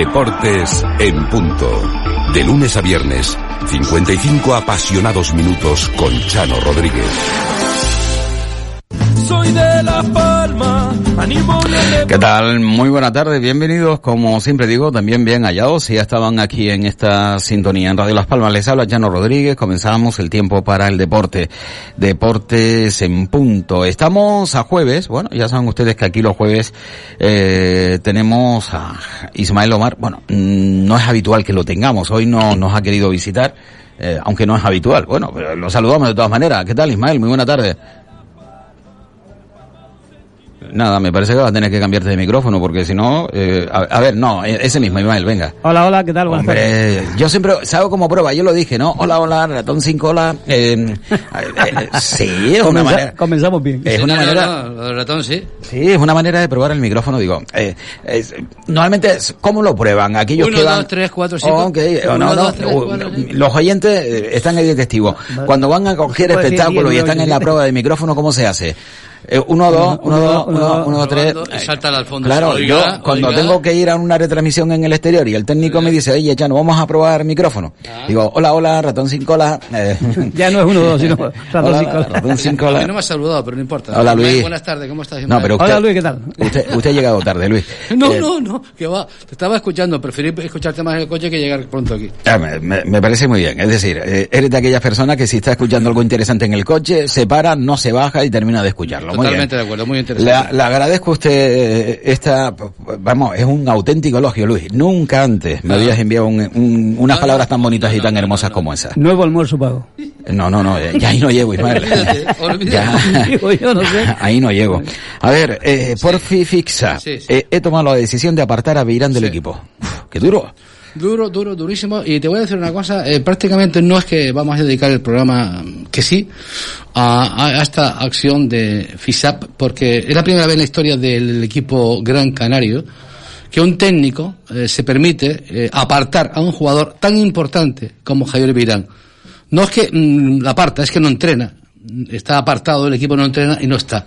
Deportes en punto. De lunes a viernes, 55 apasionados minutos con Chano Rodríguez. Soy de Unión Deportiva. ¿Qué tal? Muy buena tarde, bienvenidos, como siempre digo, también bien hallados. Si ya estaban aquí en esta sintonía en Radio Las Palmas, les habla Chano Rodríguez. Comenzamos el tiempo para el deporte. Deportes en punto. Estamos a jueves, bueno, ya saben ustedes que aquí los jueves eh, tenemos a Ismael Omar. Bueno, mm, no es habitual que lo tengamos, hoy no nos ha querido visitar. eh, aunque no es habitual. Bueno, pero lo saludamos de todas maneras. ¿Qué tal, Ismael? Muy buena tarde. Nada, me parece que vas a tener que cambiarte de micrófono porque si no, eh, a, a ver, no, eh, ese mismo, Ismael, venga. Hola, hola, ¿qué tal? Buenas tardes. Yo siempre salgo como prueba, yo lo dije, ¿no? Hola, hola, ratón sin cola. Eh, eh, sí, es una manera. comenzamos bien. Es una No, no, manera. no, lo del ratón sí. Sí, es una manera de probar el micrófono, digo. Eh, es- normalmente, ¿cómo lo prueban? Aquellos Uno, que van... dos, tres, cuatro, cinco. Ok, Uno, no, no, dos, tres, cuatro, cinco. los oyentes están ahí de testigo. Cuando van a coger espectáculo y están en la prueba de micrófono, ¿cómo se hace? Eh, uno, dos, uno, dos, uno, dos, uno, dos, tres. Probando, y salta al fondo. Claro, yo cuando tengo que ir a una retransmisión en el exterior y el técnico me dice, oye, Chano, vamos a probar micrófono. Ah. Digo, hola, hola, ratón sin cola. Eh, Ya no es uno dos, sino ratón hola, sin cola. ratón sin cola. no me has saludado, pero no importa. Hola, Luis. Buenas tardes, ¿cómo estás? No, pero usted, Hola, Luis, ¿qué tal? Usted, usted ha llegado tarde, Luis. No, Eh, no, no, que va. Te estaba escuchando, preferí escucharte más en el coche que llegar pronto aquí. Ah, me parece muy bien. Es decir, eh, eres de aquellas personas que si está escuchando algo interesante en el coche, se para, no se baja y termina de escucharlo. Totalmente bien. de acuerdo, muy interesante. Le, le agradezco a usted eh, esta, vamos, es un auténtico elogio, Luis. Nunca antes me Ah. habías enviado un- un- unas No, palabras tan bonitas no, y tan no, hermosas no, no. como esas. Nuevo almuerzo pago. No, no, no, ya ahí no llego, Ismael. Olvídate, olvídate. Ya. Ahí no llego. A ver, eh, Porfi Fixa. Sí, sí. Eh, he tomado la decisión de apartar a Beirán del Sí. equipo. Uf, qué duro. Duro, duro, durísimo. Y te voy a decir una cosa, eh, prácticamente no es que vamos a dedicar el programa, mm, que sí, a, a esta acción de FISAP, porque es la primera vez en la historia del equipo Gran Canario que un técnico eh, se permite eh, apartar a un jugador tan importante como Javier Virán. No es que mm, la aparta, es que no entrena. Está apartado, el equipo no entrena y no está.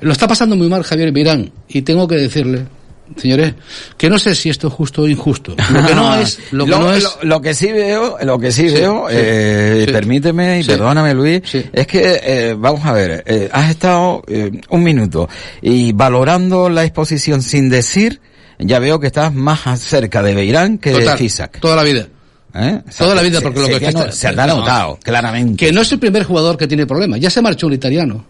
Lo está pasando muy mal Javier Virán y tengo que decirle, señores, que no sé si esto es justo o injusto. Lo que no es, lo que no es, lo- lo que sí veo, lo que sí, Sí, veo, sí, eh, sí. permíteme y perdóname Luis, es que eh, vamos a ver, eh, has estado eh, un minuto y valorando la exposición sin decir, ya veo que estás más cerca de Beirán que total, de Fisac. toda la vida. ¿eh? O sea, toda la vida, se- porque lo se que ha está- no- se ha no. notado, claramente. Que no es el primer jugador que tiene problemas. Ya se marchó un italiano.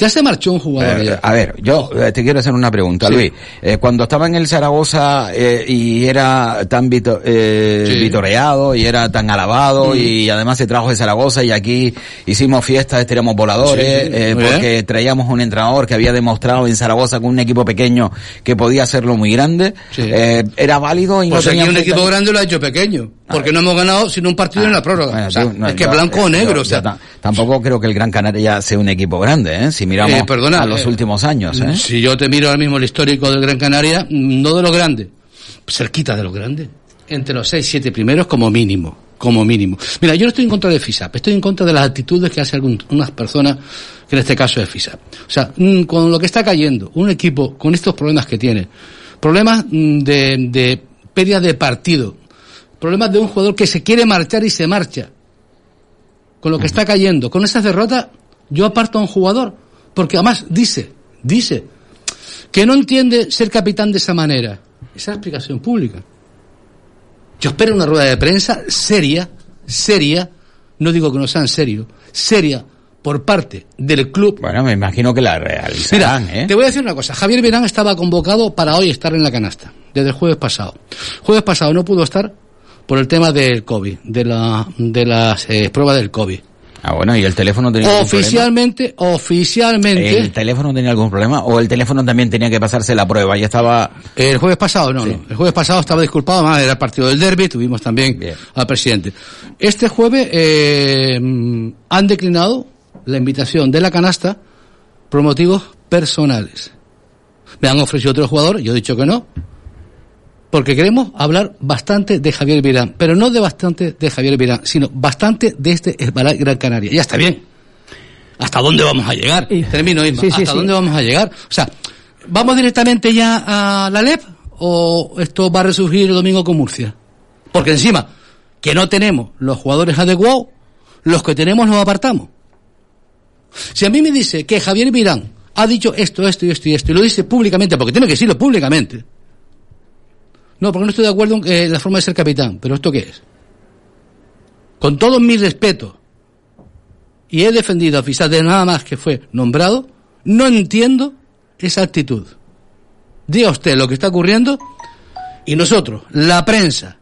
Ya se marchó un jugador. Eh, a ver, yo eh, te quiero hacer una pregunta, Sí. Luis. Eh, cuando estaba en el Zaragoza eh, y era tan vito- eh, Sí. vitoreado y era tan alabado y además se trajo de Zaragoza y aquí hicimos fiestas, tiramos voladores, eh, porque traíamos un entrenador que había demostrado en Zaragoza con un equipo pequeño que podía hacerlo muy grande. Eh, era válido y Pues no tenía un equipo grande lo ha hecho pequeño. Porque no hemos ganado sino un partido en la prórroga. Bueno, O sea, tú, no, es que yo- blanco o negro. yo- o sea, tampoco creo que el Gran Canaria sea un equipo grande, ¿eh? Si miramos Eh, perdona, a los eh, últimos años, ¿eh? Si yo te miro ahora mismo el histórico del Gran Canaria, mm, no de lo grande, cerquita de lo grande. Entre los seis, siete primeros como mínimo. Como mínimo. Mira, yo no estoy en contra de FISAP, estoy en contra de las actitudes que hacen algunas personas, que en este caso es FISAP. O sea, mm, con lo que está cayendo, un equipo con estos problemas que tiene, problemas mm, de, de pérdida de partido, problemas de un jugador que se quiere marchar y se marcha, con lo que está cayendo, con esas derrotas, yo aparto a un jugador, porque además dice, dice, que no entiende ser capitán de esa manera. Esa es la explicación pública. Yo espero una rueda de prensa seria, seria, no digo que no sea en serio, seria por parte del club. Bueno, me imagino que la Mira, realizarán, ¿eh? te voy a decir una cosa. Javier Verán estaba convocado para hoy estar en la canasta, desde el jueves pasado. Jueves pasado no pudo estar por el tema del COVID, de, la, de las eh, pruebas del COVID. Ah, bueno, ¿y el teléfono tenía algún problema? Oficialmente, oficialmente, ¿El teléfono tenía algún problema? ¿O el teléfono también tenía que pasarse la prueba? Ya estaba... El jueves pasado, no, no. El jueves pasado estaba disculpado, además era el partido del derby, tuvimos también Bien. al presidente. Este jueves eh, mm, han declinado la invitación de la canasta por motivos personales. Me han ofrecido otro jugador, yo he dicho que no, porque queremos hablar bastante de Javier Virán, pero no de bastante de Javier Virán, sino bastante de este Herbalife Gran Canaria. Ya está bien. ¿Hasta dónde vamos a llegar? Y- Termino, Isma. Sí, sí, ¿Hasta sí. dónde vamos a llegar? O sea, ¿vamos directamente ya a la LEP o esto va a resurgir el domingo con Murcia? Porque encima, que no tenemos los jugadores adecuados, los que tenemos los apartamos. Si a mí me dice que Javier Virán ha dicho esto, esto y esto y esto, y lo dice públicamente, porque tiene que decirlo públicamente. No, porque no estoy de acuerdo en eh, la forma de ser capitán, pero ¿esto qué es? Con todo mi respeto, y he defendido a Fisat de nada más que fue nombrado, no entiendo esa actitud. Diga usted lo que está ocurriendo y nosotros, la prensa,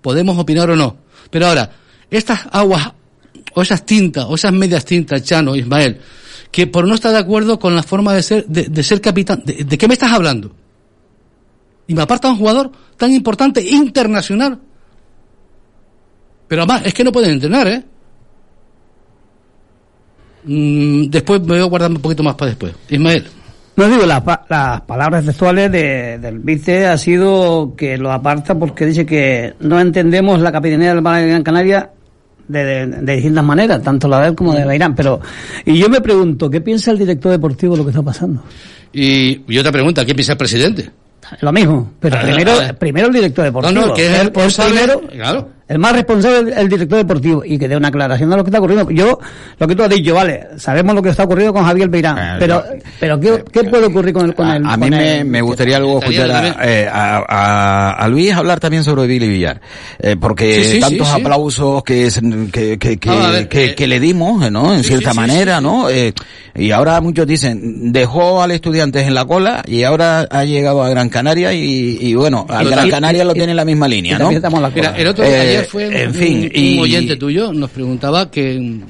podemos opinar o no. Pero ahora, estas aguas o esas tintas o esas medias tintas, Chano, Ismael, que por no estar de acuerdo con la forma de ser, de, de ser capitán, de, ¿de qué me estás hablando? Y me aparta un jugador tan importante, internacional. Pero además, es que no pueden entrenar, ¿eh? Mm, después me voy a guardar un poquito más para después. Ismael. No digo, las, pa- las palabras textuales de- del vice ha sido que lo aparta porque dice que no entendemos la capitanía del Málaga Gran Canaria de, de- de distintas maneras, tanto la de él como de la Irán. Pero, y yo me pregunto, ¿qué piensa el director deportivo de lo que está pasando? Y, y otra pregunta, ¿qué piensa el presidente? Lo mismo, pero primero, primero el director deportivo. No, no, que es el primero, claro. El más responsable es el director deportivo y que dé una aclaración de lo que está ocurriendo. Yo, lo que tú has dicho, vale, sabemos lo que está ocurriendo con Javier Beirán, Eh, pero, pero ¿qué, qué puede ocurrir con el, con a, el, a con mí me, el- me gustaría luego escuchar a, eh, a, a- a Luis hablar también sobre Billy Villar, eh, porque Sí, sí, tantos sí, sí. aplausos que, es- que, que, que, Ah, a ver, que- eh, que le dimos, eh, ¿no? En sí, cierta manera, sí, ¿no? Eh, y ahora muchos dicen, dejó al estudiantes en la cola y ahora ha llegado a Gran Canaria y, y bueno, a Gran Canaria lo tiene en la misma línea, ¿no? también estamos en la cola. Mira, el otro Eh, ayer fue un, en fin, un- y- un oyente tuyo, nos preguntaba que,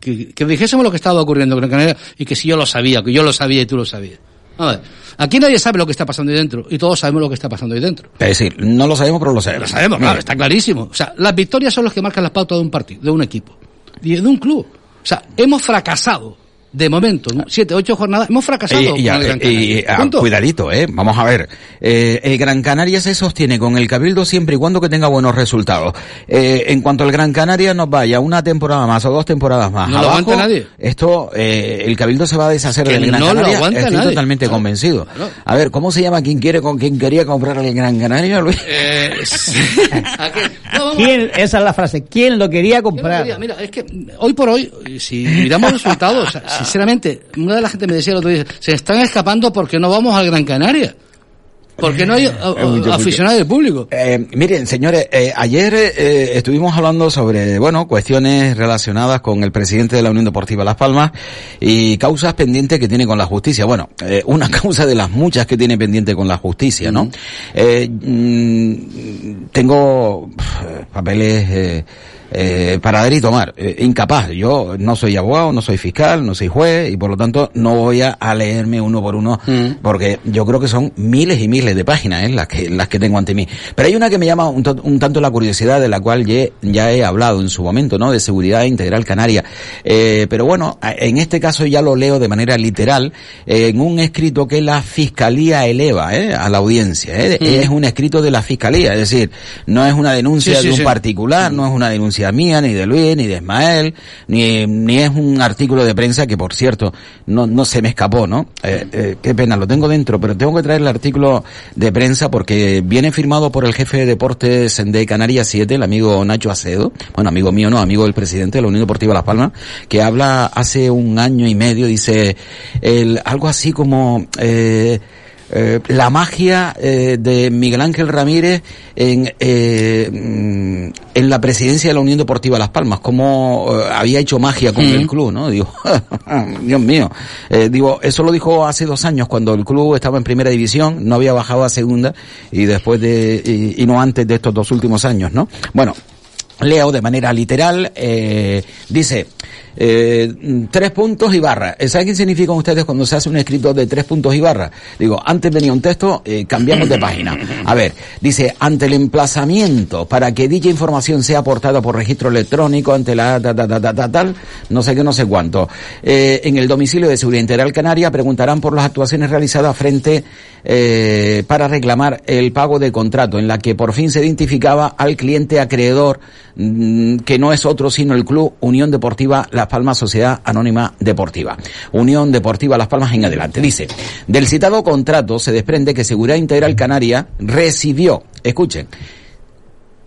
que, que dijésemos lo que estaba ocurriendo en Gran Canaria y que si yo lo sabía, que yo lo sabía y tú lo sabías. A ver, aquí nadie sabe lo que está pasando ahí dentro y todos sabemos lo que está pasando ahí dentro. Es decir, no lo sabemos, pero lo sabemos. Lo sabemos, claro, está clarísimo. O sea, las victorias son los que marcan las pautas de un partido, de un equipo y de un club. O sea, hemos fracasado. De momento, ¿no? siete, ocho jornadas, hemos fracasado. Y, con el Gran y- Canaria. ah, cuidadito, eh. Vamos a ver. Eh, el Gran Canaria se sostiene con el Cabildo siempre y cuando que tenga buenos resultados. Eh, en cuanto el Gran Canaria nos vaya una temporada más o dos temporadas más No lo aguanta nadie. esto, eh, el Cabildo se va a deshacer Que del Gran no lo Canaria. aguanta Estoy nadie. totalmente convencido. A ver, ¿cómo se llama quien quiere con quien quería comprar el Gran Canaria, Luis? Eh, sí. ¿A qué? No, vamos. ¿Quién, esa es la frase, ¿quién lo quería comprar? quería- mira, es que hoy por hoy, si miramos resultados, o sea, sinceramente, una de la gente me decía el otro día, se están escapando porque no vamos al Gran Canaria. Porque no hay mucho, aficionados del público. Eh, miren, señores, eh, ayer eh, estuvimos hablando sobre, bueno, cuestiones relacionadas con el presidente de la Unión Deportiva Las Palmas y causas pendientes que tiene con la justicia. Bueno, eh, una causa de las muchas que tiene pendiente con la justicia, ¿no? Eh, mm, tengo papeles eh, para dar y tomar. Eh, incapaz. Yo no soy abogado, no soy fiscal, no soy juez y por lo tanto no voy a, a leerme uno por uno Mm. porque yo creo que son miles y miles de páginas ¿eh? las que las que tengo ante mí. Pero hay una que me llama un, un tanto la curiosidad de la cual ye- ya he hablado en su momento, ¿no? De seguridad integral canaria. Eh, pero bueno, en este caso ya lo leo de manera literal eh, en un escrito que la fiscalía eleva ¿eh? a la audiencia. ¿eh? Es un escrito de la fiscalía, es decir, no es una denuncia Sí, sí, de un sí. particular, no es una denuncia mía, ni de Luis, ni de Ismael, ni, ni es un artículo de prensa que, por cierto, no, no se me escapó, ¿no? Eh, eh, qué pena, lo tengo dentro, pero tengo que traer el artículo de prensa porque viene firmado por el jefe de deportes de Canarias 7, el amigo Nacho Acedo, bueno, amigo mío, no, amigo del presidente de la Unión Deportiva Las Palmas, que habla hace un año y medio, dice, el, algo así como, eh, eh, la magia eh, de Miguel Ángel Ramírez en, eh, mm, en la presidencia de la Unión Deportiva Las Palmas, como eh, había hecho magia con el club, ¿no? Digo, Dios mío. Digo, eso lo dijo hace dos años cuando el club estaba en primera división, no había bajado a segunda y después de, y, y no antes de estos dos últimos años, ¿no? Bueno, leo de manera literal, eh, dice, eh, tres puntos y barra. ¿Saben qué significan ustedes cuando se hace un escrito de tres puntos y barra? Digo, antes venía un texto, eh, cambiamos de página. A ver, dice, ante el emplazamiento para que dicha información sea aportada por registro electrónico ante la ta, ta, ta, ta, ta, tal, no sé qué, no sé cuánto. Eh, en el domicilio de Seguridad Integral Canaria preguntarán por las actuaciones realizadas frente eh, para reclamar el pago de contrato, en la que por fin se identificaba al cliente acreedor, mm, que no es otro sino el Club Unión Deportiva Las Palmas Sociedad Anónima Deportiva. Unión Deportiva Las Palmas en adelante. Dice, del citado contrato se desprende que Seguridad Integral Canaria recibió, escuchen,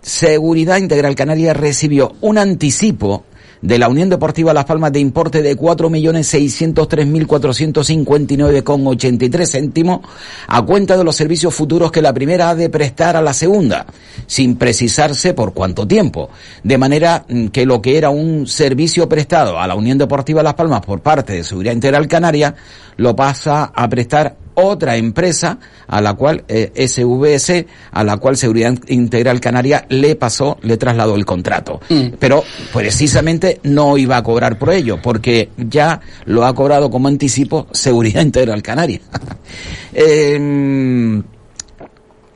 Seguridad Integral Canaria recibió un anticipo de la Unión Deportiva Las Palmas de importe de 4.603.459,83 céntimos a cuenta de los servicios futuros que la primera ha de prestar a la segunda, sin precisarse por cuánto tiempo. De manera mm, que lo que era un servicio prestado a la Unión Deportiva Las Palmas por parte de Seguridad Integral Canaria lo pasa a prestar otra empresa a la cual eh, SVS, a la cual Seguridad Integral Canaria le pasó, le trasladó el contrato. Pero precisamente no iba a cobrar por ello, porque ya lo ha cobrado como anticipo Seguridad Integral Canaria. Em,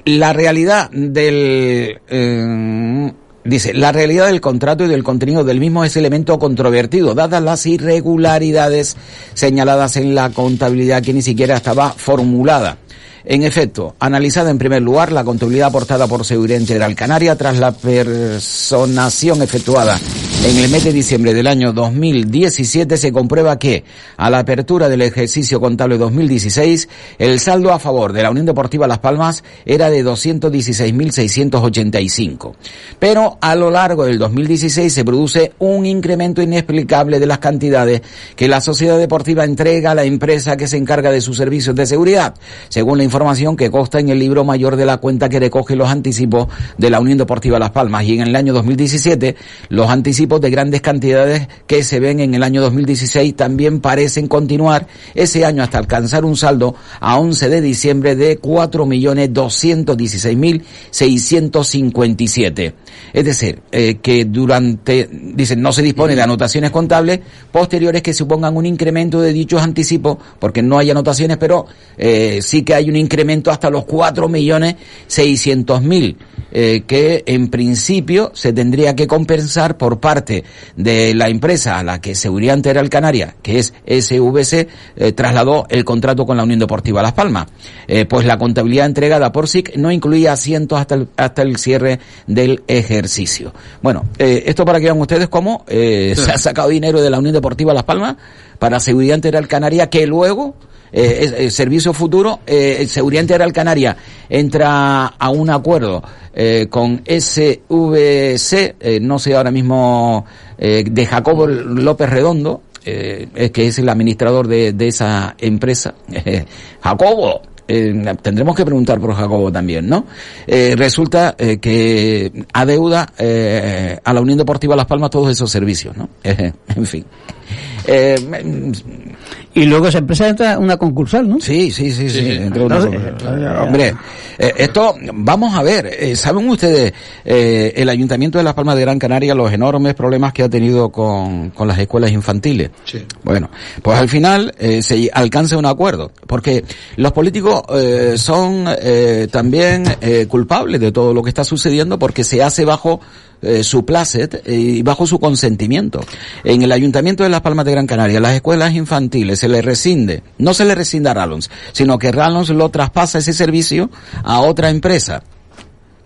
la realidad del eh, dice la realidad del contrato y del contenido del mismo es elemento controvertido dadas las irregularidades señaladas en la contabilidad que ni siquiera estaba formulada. En efecto, analizada en primer lugar la contabilidad aportada por Seguridad Integral Canaria tras la personación efectuada en el mes de diciembre del año 2017 se comprueba que a la apertura del ejercicio contable 2016 el saldo a favor de la Unión Deportiva Las Palmas era de 216.685. Pero a lo largo del 2016 se produce un incremento inexplicable de las cantidades que la sociedad deportiva entrega a la empresa que se encarga de sus servicios de seguridad, según la información que consta en el libro mayor de la cuenta que recoge los anticipos de la Unión Deportiva Las Palmas. Y en el año 2017, los anticipos de grandes cantidades que se ven en el año 2016 también parecen continuar ese año hasta alcanzar un saldo a 11 de diciembre de 4.216.657. Es decir, eh, que durante, dicen, no se dispone de anotaciones contables posteriores que supongan un incremento de dichos anticipos, porque no hay anotaciones, pero eh, sí que hay un incremento hasta los 4.600.000, eh, que en principio se tendría que compensar por parte de la empresa a la que Seguridad Integral Canaria, que es SVC, eh, trasladó el contrato con la Unión Deportiva Las Palmas. Eh, pues la contabilidad entregada por SIC no incluía asientos hasta el, hasta el cierre del ejercicio. Bueno, eh, esto para que vean ustedes cómo eh, se ha sacado dinero de la Unión Deportiva Las Palmas para Seguridad Integral Canaria, que luego eh, es- eh, Servicio Futuro, eh, Seguridad Integral Canaria entra a un acuerdo eh, con SVC, eh, no sé ahora mismo, eh, de Jacobo López Redondo, que es el administrador de, de esa empresa. Jacobo, eh, tendremos que preguntar por Jacobo también, ¿no? Eh, resulta que adeuda a la Unión Deportiva Las Palmas todos esos servicios, ¿no? en fin. Eh, Y luego esa empresa entra una concursal, ¿no? Sí, sí, sí, sí. Sí. entra una Entonces, concursal. eh, Hombre, eh, esto, vamos a ver, eh, ¿saben ustedes eh, el Ayuntamiento de Las Palmas de Gran Canaria los enormes problemas que ha tenido con, con las escuelas infantiles? Sí. Bueno, pues al final eh, se alcanza un acuerdo, porque los políticos eh, son eh, también eh, culpables de todo lo que está sucediendo porque se hace bajo eh, su placet eh, y bajo su consentimiento. En el Ayuntamiento de Las Palmas de Gran Canaria, las escuelas infantiles se le rescinde, no se le rescinde a Rallons, sino que Rallons lo traspasa ese servicio a otra empresa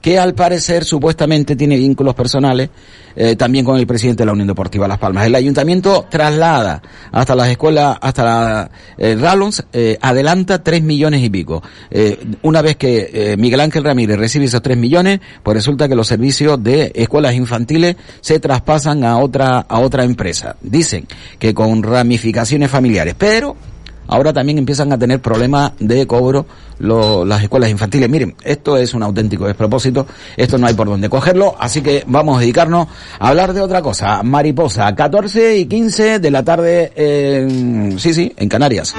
que al parecer supuestamente tiene vínculos personales eh, también con el presidente de la Unión Deportiva Las Palmas. El ayuntamiento traslada hasta las escuelas, hasta la eh, Rallons, eh, adelanta tres millones y pico. Eh, una vez que eh, Miguel Ángel Ramírez recibe esos tres millones, pues resulta que los servicios de escuelas infantiles se traspasan a otra, a otra empresa. Dicen que con ramificaciones familiares, pero ahora también empiezan a tener problemas de cobro las escuelas infantiles. Miren, esto es un auténtico despropósito, esto no hay por dónde cogerlo, así que vamos a dedicarnos a hablar de otra cosa. Mariposa, 14 y 15 de la tarde, en, sí, sí, en Canarias.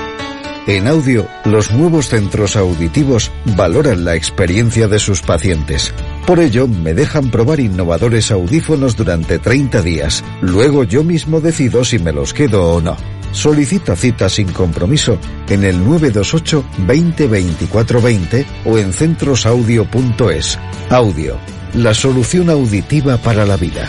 En audio, los nuevos centros auditivos valoran la experiencia de sus pacientes. Por ello, me dejan probar innovadores audífonos durante 30 días. Luego yo mismo decido si me los quedo o no. Solicita cita sin compromiso en el 928 20 24 20 o en centrosaudio.es. Audio, la solución auditiva para la vida.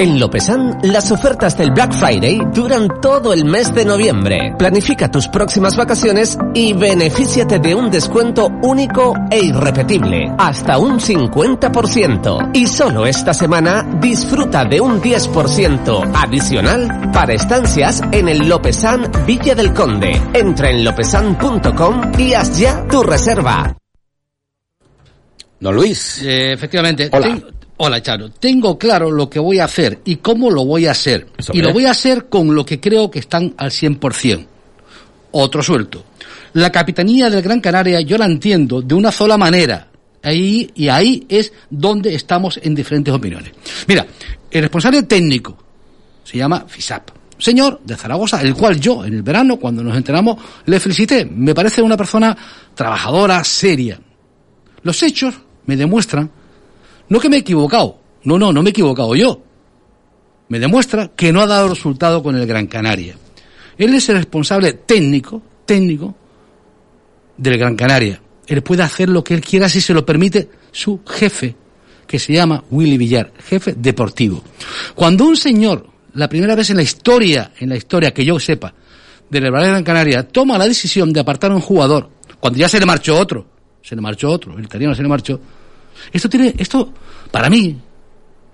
En Lopesan, las ofertas del Black Friday duran todo el mes de noviembre. Planifica tus próximas vacaciones y benefíciate de un descuento único e irrepetible, hasta un 50%. Y solo esta semana disfruta de un 10% adicional para estancias en el Lopesan Villa del Conde. Entra en lopesan.com y haz ya tu reserva. Don Luis. Eh, efectivamente. Hola. Ten- hola, Charo. Tengo claro lo que voy a hacer y cómo lo voy a hacer. ¿Eso Y lo voy a hacer con lo que creo que están al 100%. Otro suelto. La capitanía del Gran Canaria yo la entiendo de una sola manera. Ahí, y ahí es donde estamos en diferentes opiniones. Mira, el responsable técnico se llama FISAP. Señor de Zaragoza, el cual yo en el verano, cuando nos enteramos, le felicité. Me parece una persona trabajadora, seria. Los hechos me demuestran, no que me he equivocado, no, no, no me he equivocado yo. Me demuestra que no ha dado resultado con el Gran Canaria. Él es el responsable técnico, técnico del Gran Canaria. Él puede hacer lo que él quiera si se lo permite su jefe, que se llama Willy Villar, jefe deportivo. Cuando un señor, la primera vez en la historia, en la historia que yo sepa, del Gran Canaria, toma la decisión de apartar a un jugador, cuando ya se le marchó otro, se le marchó otro, el italiano se le marchó, esto tiene, esto, para mí,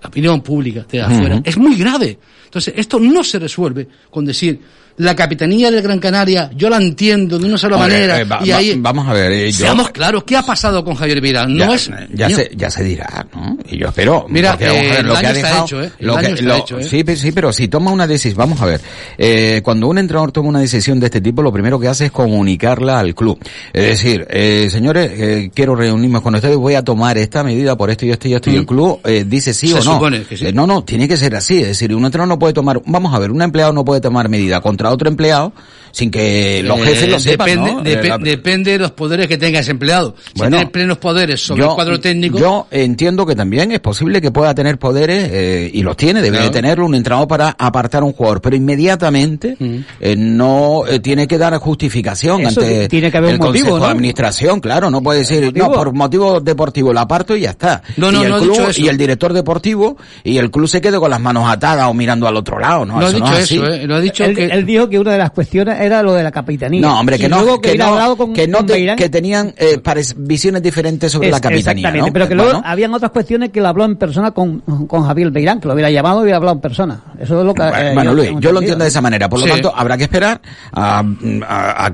la opinión pública de afuera, es muy grave. Entonces, esto no se resuelve con decir, la capitanía del Gran Canaria, yo la entiendo de una sola manera, eh, va- y va- ahí, vamos a ver, eh, yo- seamos claros, ¿qué ha pasado con Javier Vira? No ya, es, ya Niño, se ya se dirá no y yo espero Mira, eh, lo que ha dejado ¿eh? ¿eh? sí sí pero si toma una decisión vamos a ver eh, cuando un entrenador toma una decisión de este tipo lo primero que hace es comunicarla al club es decir eh, señores eh, quiero reunirme con ustedes voy a tomar esta medida por esto y esto y esto y el Mm. club eh, dice sí Se o no supone que sí. Eh, no no tiene que ser así es decir un entrenador no puede tomar vamos a ver un empleado no puede tomar medida contra otro empleado sin que los Eh, jefes lo sepan depende, ¿no? Eh, la- depende de los poderes que tenga ese empleado. Si Bueno, tiene plenos poderes sobre el cuadro técnico, Yo entiendo que también es posible que pueda tener poderes, eh, y los tiene, debe Claro. de tenerlo un entrenador para apartar a un jugador, pero inmediatamente Mm. eh, no eh, tiene que dar justificación Eso ante tiene que haber el un motivo, Consejo ¿no? de Administración, claro, no puede decir, no, por motivo deportivo lo aparto y ya está. No, no, y el no he club, dicho eso. y el director deportivo, y el club se quede con las manos atadas o mirando al otro lado, ¿no? no ha dicho no es así. eso, ¿eh? lo ha dicho él, que... él dijo que una de las cuestiones era lo de la capitanía. No, hombre, que Y no, luego que no, con- que, no con te- Beirán. que tenían eh, visiones diferentes sobre Es- la capitanía, Exactamente, ¿no? pero que luego Bueno, habían otras cuestiones que lo habló en persona con, con Javier Beirán, que lo hubiera llamado y hubiera hablado en persona. Eso es lo que... Bueno, eh, bueno, yo Luis, yo lo entiendo de esa manera. Por lo Sí. tanto, habrá que esperar a, a- a-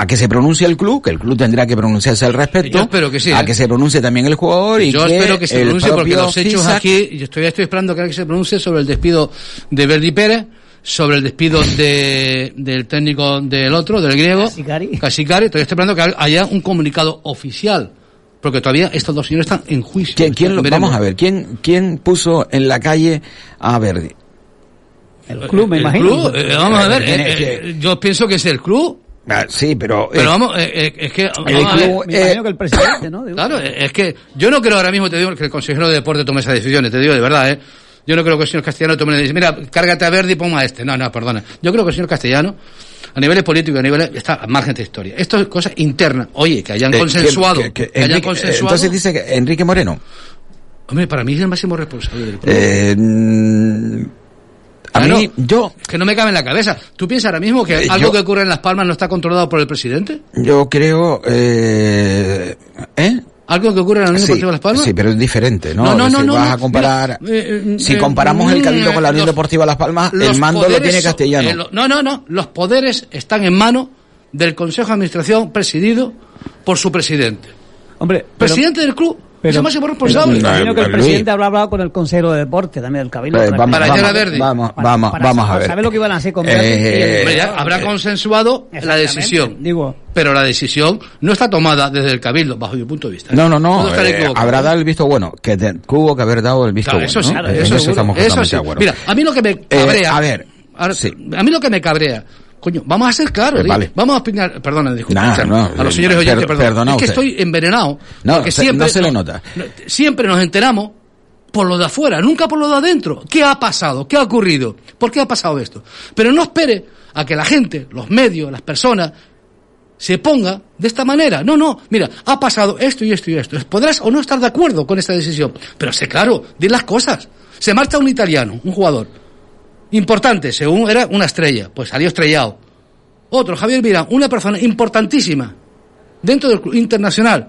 a que se pronuncie el club, que el club tendrá que pronunciarse al respecto. Yo espero que sí, A ¿eh? que se pronuncie también el jugador y Yo que espero que se el pronuncie porque propio los hechos aquí, yo estoy, estoy esperando que se pronuncie sobre el despido de Verdi Pérez, sobre el despido de, del técnico del otro, del griego, Casicari. Casicari, todavía estoy esperando que haya un comunicado oficial, porque todavía estos dos señores están en juicio. ¿Quién, quién lo- vamos a ver, ¿quién, ¿quién puso en la calle a Verdi? El club, me El imagino. club, eh, vamos a ver, eh, eh, yo pienso que es el club, Ah, sí, pero... pero eh, vamos, eh, eh, es que, el vamos a ver, club, Me eh, imagino que el presidente, ¿no? Claro, es que yo no creo ahora mismo, te digo, que el consejero de deporte tome esas decisiones, te digo de verdad, ¿eh? Yo no creo que el señor Castellano tome decisión, mira, cárgate a Verdi y ponga a este. No, no, perdona. Yo creo que el señor Castellano, a niveles políticos, a niveles, está a margen de historia. Esto es cosa interna. Oye, que hayan eh, consensuado, que- que, que hayan Enrique- consensuado. entonces dice que Enrique Moreno. Hombre, para mí es el máximo responsable del. Eh, a Claro. mí, yo, que no me cabe en la cabeza. ¿Tú piensas ahora mismo que Eh, algo yo- que ocurre en Las Palmas no está controlado por el presidente? yo creo, eh, ¿eh? ¿Algo que ocurre en la Unión Sí, Deportiva de Las Palmas? sí, pero es diferente, ¿no? No, no, no, decir, no, vas no. a comparar... Mira, eh, eh, si eh, comparamos el Cabildo con la Unión los- Deportiva Las Palmas, el mando lo poderes tiene Castellano. eh, lo- no, no, no. Los poderes están en manos del Consejo de Administración presidido por su presidente. Hombre, pero- Presidente del club. Pero- es el máximo pero responsable. me imagino que el Luis. presidente habrá hablado con el consejero de deporte también del Cabildo. Eh, vamos, Para vamos, Verdi. vamos, Para- vamos, para- vamos a para ver. saber lo que iban a hacer con Eh, ya habrá consensuado la decisión. Digo, Pero la decisión no está tomada desde el Cabildo, bajo mi punto de vista. No, no, no. Eh, habrá dado el visto bueno, que te- que hubo que haber dado el visto Claro, bueno. eso sí, ¿no? claro, eso, eso estamos eso totalmente sí. de acuerdo. Mira, a mí lo que me Eh, cabrea. a ver, sí. A mí lo que me cabrea. Coño, vamos a ser claros. Eh, vale. Vamos a opinar. Perdona, disculpa. Nah, no, a los eh, señores oyentes, per- perdón. perdona Es que estoy envenenado. No, porque se- siempre, no se le nota. no, siempre nos enteramos por lo de afuera, nunca por lo de adentro. ¿Qué ha pasado? ¿Qué ha ocurrido? ¿Por qué ha pasado esto? Pero no espere a que la gente, los medios, las personas, se ponga de esta manera. No, no, mira, ha pasado esto y esto y esto. Podrás o no estar de acuerdo con esta decisión, pero sé claro, di las cosas. Se marcha un italiano, un jugador importante, según era una estrella, pues salió estrellado. Otro, Javier Virán, una persona importantísima dentro del club internacional,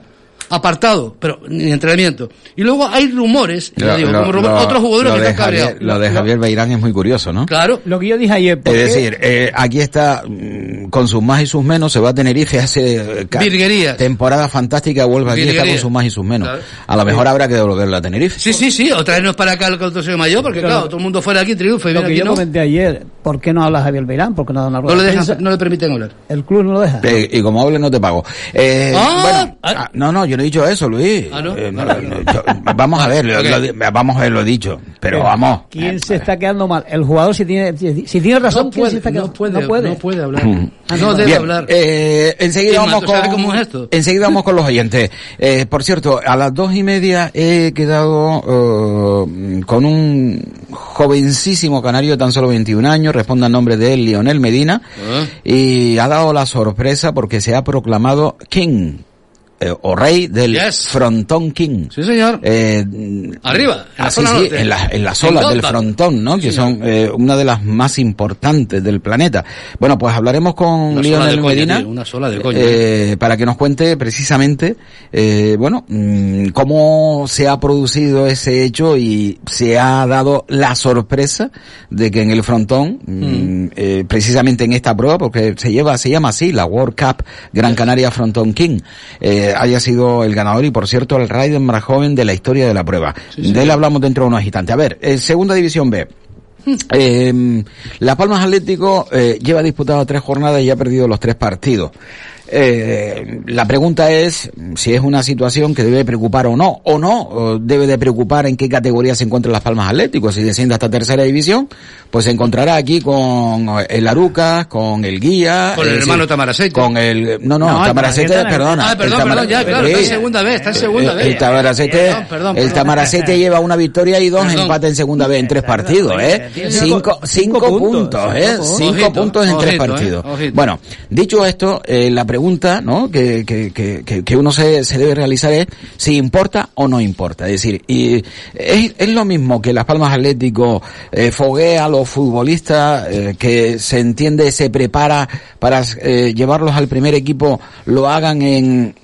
apartado, pero ni entrenamiento. Y luego hay rumores, Lo- ya digo, lo- como rumor- lo- otros jugadores que de están cabreados. Lo de Javier Beirán es muy curioso, ¿no? Claro. lo que yo dije ayer, ¿por Es qué? decir, eh, aquí está, mm, con sus más y sus menos, se va a Tenerife, hace eh, Virguerías. temporada fantástica, vuelve aquí, está con sus más y sus menos. Claro. A lo mejor habrá que devolverla a Tenerife. Sí, sí, sí, o traernos para acá el Consejo Mayor, porque Pero claro, todo el mundo fuera aquí triunfa y lo viene que aquí yo no. comenté ayer, ¿por qué no habla Javier Beirán? ¿Por qué no da una No le, de dejan, no le permiten hablar. El club no lo deja. Eh, y como hable no te pago. Eh, Ah, bueno, ah. ah, no, no, yo no he dicho eso, Luis. Ah, ¿no? Eh, no, no, yo- vamos a ver, lo- Ok. lo- vamos a ver lo dicho, pero vamos. ¿Quién se está quedando mal? El jugador si tiene, si, tiene razón, No ¿quién se puede, está quedando? no puede, no puede. no puede hablar. Ah, No debe Bien, hablar. eh, enseguida vamos ¿tú con, cómo es esto? enseguida vamos con los oyentes. Eh, por cierto, a las dos y media he quedado eh, con un jovencísimo canario, tan solo 21 años, responde al nombre de él, Lionel Medina, Ah. y ha dado la sorpresa porque se ha proclamado King. Eh, o rey del Yes. frontón King. Sí, señor. Eh, Arriba, en la ah, zona sí, en, la- en las En olas del frontón, ¿no? Que son eh, una de las más importantes del planeta. Bueno, pues hablaremos con Lionel Medina. una sola de coña. eh, para que nos cuente precisamente, eh, bueno, mm, cómo se ha producido ese hecho y se ha dado la sorpresa de que en el frontón, mm, eh, precisamente en esta prueba, porque se lleva, se llama así, la World Cup Gran Canaria Frontón King, eh, haya sido el ganador y por cierto el rider más joven de la historia de la prueba. de él hablamos dentro de unos instantes. A ver, eh, segunda división B. Eh, Las Palmas Atlético eh, lleva disputado tres jornadas y ha perdido los tres partidos. Eh, la pregunta es si es una situación que debe preocupar o no, o no, o debe de preocupar en qué categoría se encuentran Las Palmas Atlético. Si desciende hasta tercera división, pues se encontrará aquí con el Arucas, con el Guía. Con el hermano Tamaracete. Con el, no, no, No, el Tamaracete, perdona. Ah, perdón, perdón, ya, claro, está en segunda vez, está en segunda El- vez. El Tamaracete, Perdón, perdón, el perdón. Tamaracete lleva una victoria y dos empates en segunda vez en tres partidos, ¿eh? Cinco, cinco cinco puntos, puntos, ¿eh? cinco puntos en tres ojito, ¿eh? partidos. Ojito. Bueno, dicho esto, eh, la pregunta, ¿no? Que, que, que, que- que uno se, se debe realizar es si importa o no importa. Es decir, y es, es lo mismo que Las Palmas Atlético eh, foguea a los futbolistas eh, que se entiende, se prepara para eh, llevarlos al primer equipo, lo hagan en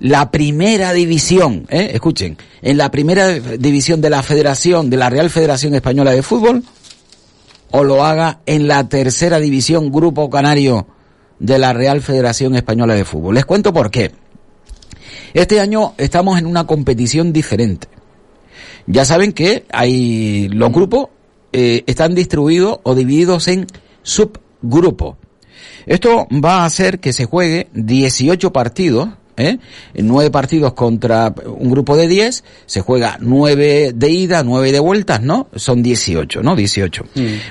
la primera división, ¿eh? escuchen, en la primera división de la Federación, de la Real Federación Española de Fútbol, o lo haga en la tercera división Grupo Canario de la Real Federación Española de Fútbol. Les cuento por qué. Este año estamos en una competición diferente. Ya saben que hay los grupos eh, están distribuidos o divididos en subgrupos. Esto va a hacer que se juegue 18 partidos, ¿eh? En nueve partidos contra un grupo de 10, se juega 9 de ida, 9 de vueltas, ¿no? Son 18, ¿no? 18.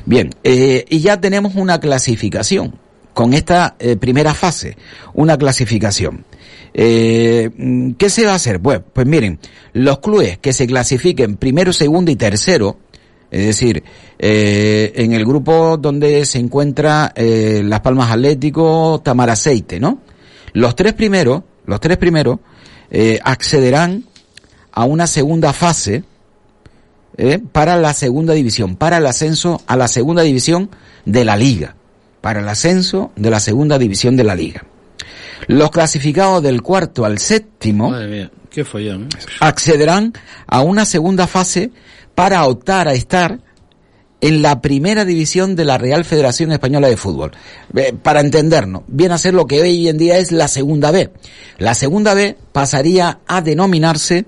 Bien, eh, y ya tenemos una clasificación con esta eh, primera fase, una clasificación. Eh, mm, ¿Qué se va a hacer? Pues, pues miren, los clubes que se clasifiquen primero, segundo y tercero, es decir, eh, en el grupo donde se encuentra eh, Las Palmas Atlético, Tamaraceite, ¿no? Los tres primeros, los tres primeros, accederán a una segunda fase para la segunda división, para el ascenso a la segunda división de la liga, para el ascenso de la segunda división de la liga. Los clasificados del cuarto al séptimo Madre mía, qué follón. ¿eh? accederán a una segunda fase para optar a estar en la primera división de la Real Federación Española de Fútbol. Eh, para entendernos, viene a ser lo que hoy en día es la segunda B. La segunda B pasaría a denominarse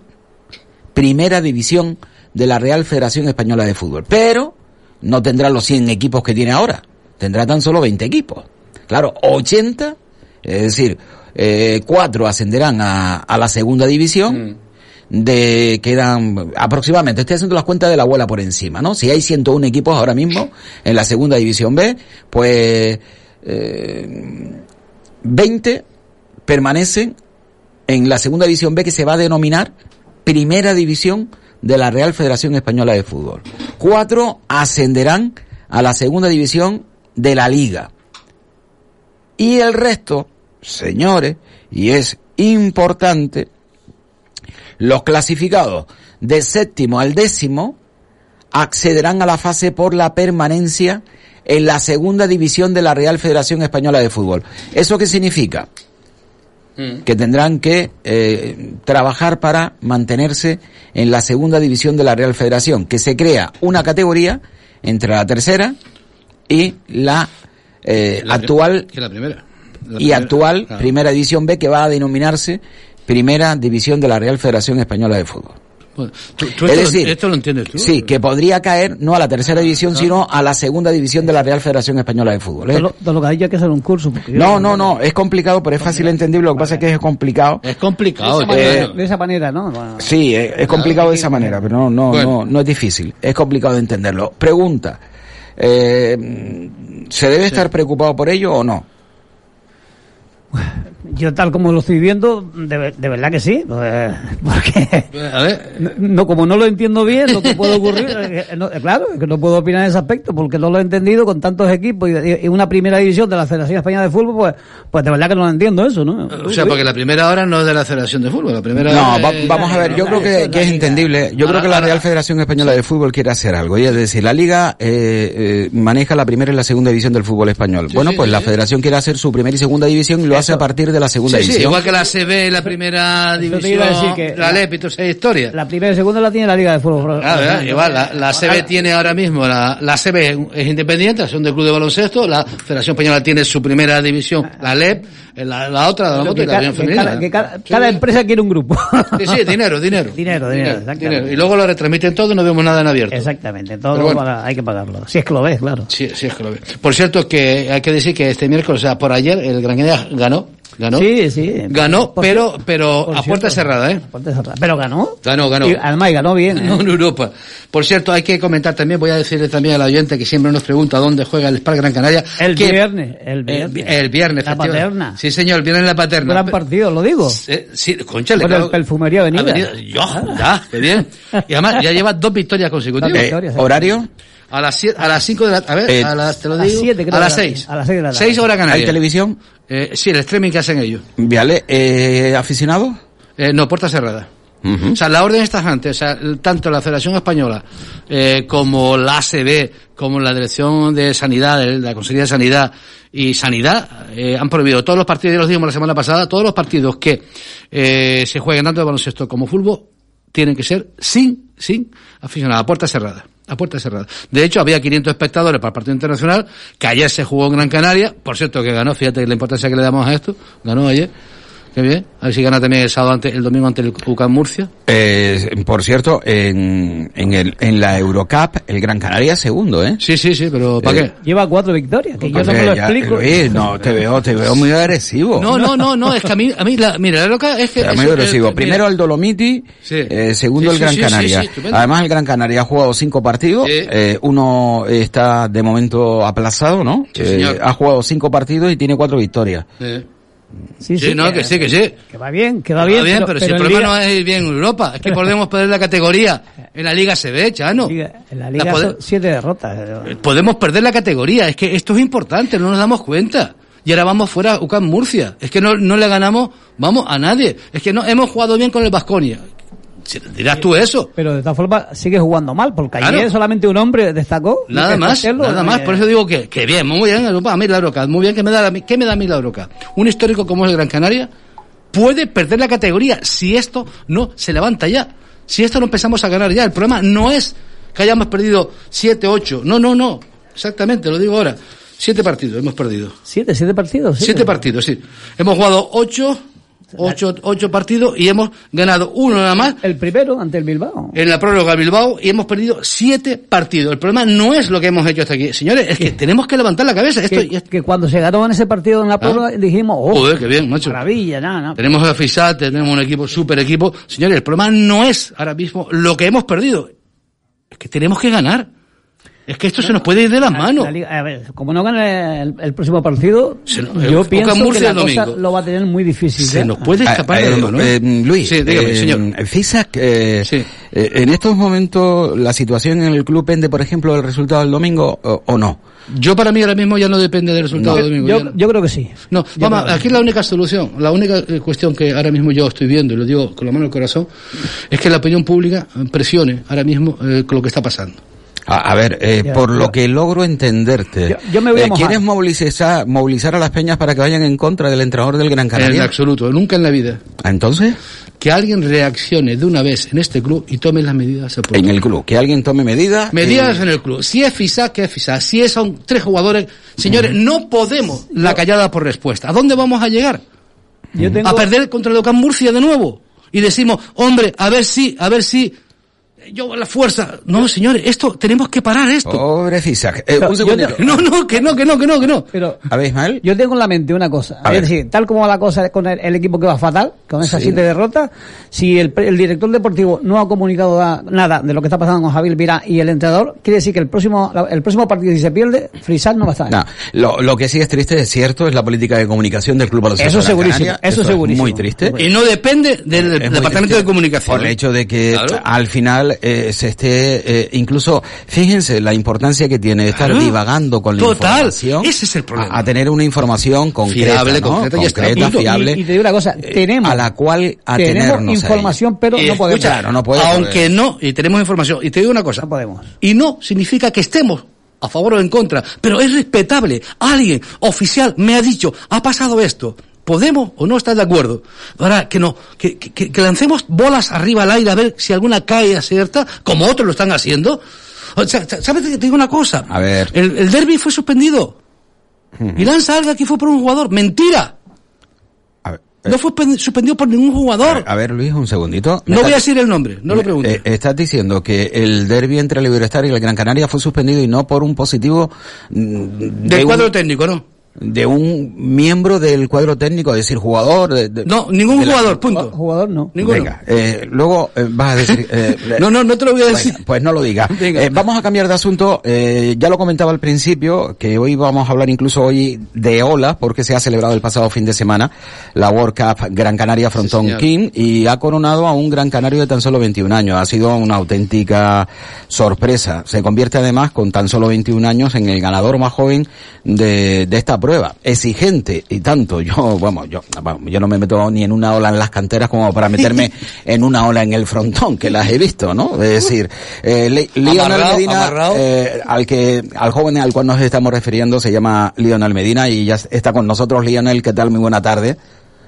primera división de la Real Federación Española de Fútbol. Pero no tendrá los 100 equipos que tiene ahora. Tendrá tan solo 20 equipos. Claro, 80, es decir, eh, cuatro ascenderán a, a la segunda división. De quedan aproximadamente, estoy haciendo las cuentas de la abuela por encima, ¿no? Si hay 101 equipos ahora mismo en la segunda división B, pues eh, 20 permanecen en la segunda división B que se va a denominar primera división de la Real Federación Española de Fútbol. Cuatro ascenderán a la segunda división de la liga. Y el resto, señores, y es importante, los clasificados de séptimo al décimo accederán a la fase por la permanencia en la segunda división de la Real Federación Española de Fútbol. ¿Eso qué significa? que tendrán que eh, trabajar para mantenerse en la segunda división de la Real Federación, que se crea una categoría entre la tercera y la, eh, La- actual Que la primera. La y primera, actual claro. Primera División B que va a denominarse Primera División de la Real Federación Española de Fútbol. Bueno, tú- tú es esto, lo- decir, esto lo entiendes tú. Sí, que podría caer no a la tercera división, sino a la segunda división de la Real Federación Española de Fútbol. ¿eh? De lo, de lo que hay que hacer un curso. No, no, no, es complicado, pero es fácil entendible. Lo que pasa es que es complicado. Es De complicado. esa, manera, eh, de esa manera, ¿no? Bueno, Sí, es, es complicado de esa manera, pero no, no, Bueno. no, no es difícil. Es complicado de entenderlo. Pregunta: eh, ¿se debe estar preocupado por ello o no? Yo tal como lo estoy viendo, de, de verdad que sí. pues, porque A ver, no, como no lo entiendo bien, lo que puede ocurrir, eh, no, eh, claro, es que no puedo opinar en ese aspecto, porque no lo he entendido con tantos equipos y, y una primera división de la Federación Española de Fútbol, pues, pues de verdad que no lo entiendo eso, ¿no? o sea, porque la primera hora no es de la Federación de Fútbol, la primera No, va- vamos a ver, yo creo que, que es entendible. Yo creo que la Real Federación Española de Fútbol quiere hacer algo. Y es decir, la Liga eh, eh, maneja la primera y la segunda división del fútbol español. bueno, sí, pues sí, la. Federación quiere hacer su primera y segunda división y lo hace a partir de la segunda Sí, igual que la CB, la primera te división, iba a decir que la LEP y toda esa historia. La primera y segunda la tiene la Liga de Fútbol. Claro, ¿verdad? igual, la, la CB tiene ahora mismo, la, la CB es independiente, son del club de baloncesto, la Federación Española tiene su primera división, la LEP, la, la otra, la moto y la Unión Femenina. cada, que cada- Sí, cada sí. empresa quiere un grupo. Sí, sí, dinero, dinero. Dinero, dinero, exactamente. dinero. Y luego lo retransmiten todo y no vemos nada en abierto. Exactamente, todo bueno. para- hay que pagarlo. Si es que lo ves, claro. Sí, sí, es que lo veo. Por cierto, que hay que decir que este miércoles, o sea, por ayer, el Gran Canaria ganó, ganó. Sí, sí. Ganó, Por pero, cierto- pero a puerta cierto, cerrada, ¿eh? a puerta cerrada. Pero ganó. Ganó, ganó. Y además, y ganó bien. ¿eh? No en Europa. Por cierto, hay que comentar también, voy a decirle también al oyente que siempre nos pregunta dónde juega el Spark Gran Canaria. El que- viernes, el viernes. el viernes, La efectivamente. Paterna. Sí, señor, el viernes en la paterna. Gran partido, lo digo. Eh, sí, concha, le Por el Perfumería Avenida. Yo, ya, qué bien. Y además ya lleva dos victorias consecutivas. Dos Eh, victorias, sí. ¿Horario? A las siete, a las 5 de la a ver, Eh, a las te lo a las digo, siete, creo a las que era. 6. A las seis de la tarde. 6 horas canarias. ¿Hay televisión? Eh, sí, el streaming que hacen ellos. Vale, eh, ¿aficionado? Eh, no, puerta cerrada. O sea, la orden está antes, o sea, tanto la Federación Española eh, como la ACB, como la Dirección de Sanidad, de la Consejería de Sanidad y Sanidad, eh, han prohibido todos los partidos, ya los dijimos la semana pasada, todos los partidos que eh, se jueguen tanto de baloncesto como fútbol tienen que ser sin, sin aficionados, a puerta cerrada. A puerta cerrada. De hecho, había 500 espectadores para el partido internacional, que ayer se jugó en Gran Canaria, por cierto que ganó, fíjate la importancia que le damos a esto, ganó ayer, qué bien, a ver si gana también el sábado ante, el domingo ante el UCAM Murcia. Eh, por cierto, en, en, el, en la Eurocup, el Gran Canaria es segundo, ¿eh? Sí, sí, sí, pero ¿para Eh, qué? Lleva cuatro victorias, que yo no me lo ya, explico. Luis, no, te veo, te veo muy agresivo. No, no, no, no, es que a mí, a mí, la, mira, la loca es que... Eso, muy agresivo. Primero el Dolomiti, Sí. eh, segundo Sí, el Gran sí, Canaria. sí, sí, estupendo. Además el Gran Canaria ha jugado cinco partidos, Sí. eh, uno está de momento aplazado, ¿no? Sí, Eh, señor. ha jugado cinco partidos y tiene cuatro victorias. Eh, Sí, sí, no, que sí, que sí. Que va bien, que va bien. bien, pero, si el problema Liga- no es ir bien en Europa, es que podemos perder la categoría en la Liga CB, chano. Liga- en la La liga pode- son siete derrotas. Eh, Podemos perder la categoría, es que esto es importante, no nos damos cuenta. Y ahora vamos fuera a UCAM Murcia. Es que no, no le ganamos, vamos, a nadie. Es que no hemos jugado bien con el Vasconia. Dirás tú eso. Pero de todas formas sigue jugando mal, porque Claro. ayer solamente un hombre destacó. Nada más, nada más. eh, Por eso digo que, que bien, muy bien, a mí la Eurocup, muy bien, que me da, a mí- ¿qué me da a mí la Eurocup? Un histórico como es el Gran Canaria puede perder la categoría si esto no se levanta ya. Si esto no empezamos a ganar ya. El problema no es que hayamos perdido siete, ocho. No, no, no. Exactamente, lo digo ahora. Siete partidos hemos perdido. Siete, siete partidos. Siete partidos, sí. Hemos jugado ocho, ocho, ocho partidos y hemos ganado uno nada más El primero ante el Bilbao. en la prórroga Bilbao y hemos perdido siete partidos. El problema no es lo que hemos hecho hasta aquí. Señores, es que tenemos que levantar la cabeza. Esto, Que, que cuando se ganó en ese partido en la prórroga dijimos, oh, Joder, qué bien, macho. maravilla, nada, nada. Tenemos a FISAT, tenemos un equipo, super equipo. Señores, el problema no es ahora mismo lo que hemos perdido. Es que tenemos que ganar. Es que esto se nos puede ir de las La- manos. la liga- a ver, como no gane el, el próximo partido, nos- yo Boca pienso que la el cosa domingo. lo va a tener muy difícil. Se ¿eh? nos puede escapar de Eh, las manos. eh, Luis, Sí, dígame, eh, señor. Fisac, eh, Sí. eh, en estos momentos la situación en el club pende, por ejemplo, del resultado del domingo o, o no. Yo para mí ahora mismo ya no depende del resultado del domingo. yo, no. yo creo que sí. No, vamos, aquí la única solución, la única eh, cuestión que ahora mismo yo estoy viendo, y lo digo con la mano en el corazón, es que la opinión pública eh, presione ahora mismo eh, con lo que está pasando. A, a ver, eh, Ya, por lo que logro entenderte, Yo- yo me voy a eh. ¿quieres movilizar, movilizar a las peñas para que vayan en contra del entrenador del Gran En Canaria? absoluto, nunca en la vida. Ah, Entonces, Que alguien reaccione de una vez en este club y tome las medidas en el club, que alguien tome medidas. Medidas en el club. Si es FISA, que es FISA. Si es- son tres jugadores, señores, no podemos la callada por respuesta. ¿A dónde vamos a llegar? Yo tengo, ¿A perder contra el Murcia de nuevo? Y decimos, hombre, a ver si, a ver si, yo la fuerza. No, señores, esto, tenemos que parar esto. Pobre Fisac. Eh, un te- No, no, que no, que no, que no, que no. pero A ver, Ismael. yo tengo en la mente una cosa. A es ver. decir, tal como va la cosa con el, el equipo que va fatal, con esas Sí. siete derrotas, si el, pre- el director deportivo no ha comunicado da- nada de lo que está pasando con Javier Virá y el entrenador, quiere decir que el próximo, la- el próximo partido, si se pierde, Frisal no va a estar. No, lo, lo que sí es triste, es cierto, es la política de comunicación del Club Baloncesto Eso Gran segurísimo, Canaria. eso es segurísimo. muy triste. Y no depende del Es Departamento triste de Comunicación. Por el hecho de que Claro. al final eh, se esté, eh, incluso, fíjense la importancia que tiene estar Claro. divagando con la Total. información. Ese es el problema. A, a tener una información concreta, Fiable, ¿no? concreta, y concreta, Punto. fiable. Y- y te digo una cosa, eh, tenemos- a la cual tenemos atenernos información, pero Y no podemos. escucha, Claro, no puede, aunque no, y tenemos información, y te digo una cosa. No podemos. Y no significa que estemos a favor o en contra, pero es respetable. Alguien oficial me ha dicho, ha pasado esto. ¿Podemos o no estar de acuerdo? Ahora, que no, que, que, que lancemos bolas arriba al aire a ver si alguna cae acierta, como otros lo están haciendo. O sea, ¿Sabes? Te digo una cosa. A ver. El, el derby fue suspendido. Y lanza algo aquí fue por un jugador. Mentira. A ver, eh, No fue pen- suspendido por ningún a jugador. ver, a ver, Luis, un segundito. Me No voy a decir el nombre, no lo pregunto. Eh, estás diciendo que el derby entre el Iberostar y el Gran Canaria fue suspendido y no por un positivo mm, de Del un- cuadro técnico, ¿no? De un miembro del cuadro técnico, es decir, jugador. De, de- No, ningún de la- jugador, punto. Jugador no. Ninguno. Venga, eh, luego eh, vas a decir. eh, No, no, no te lo voy a decir. Venga, pues no lo diga. Venga. Eh, vamos a cambiar de asunto. Eh, ya lo comentaba al principio, que hoy vamos a hablar incluso hoy de olas, porque se ha celebrado el pasado fin de semana la World Cup Gran Canaria Frontón señor. King y ha coronado a un gran canario de tan solo 21 años. Ha sido una auténtica sorpresa. Se convierte además con tan solo 21 años en el ganador más joven de, de esta prueba. Exigente y tanto. Yo, vamos, yo, vamos, yo no me meto ni en una ola en las canteras como para meterme en una ola en el frontón, que las he visto, ¿no? Es decir, eh, Le- Lionel Medina, eh, al que, al joven al cual nos estamos refiriendo se llama Lionel Medina y ya está con nosotros. Lionel, ¿qué tal? Muy buena tarde.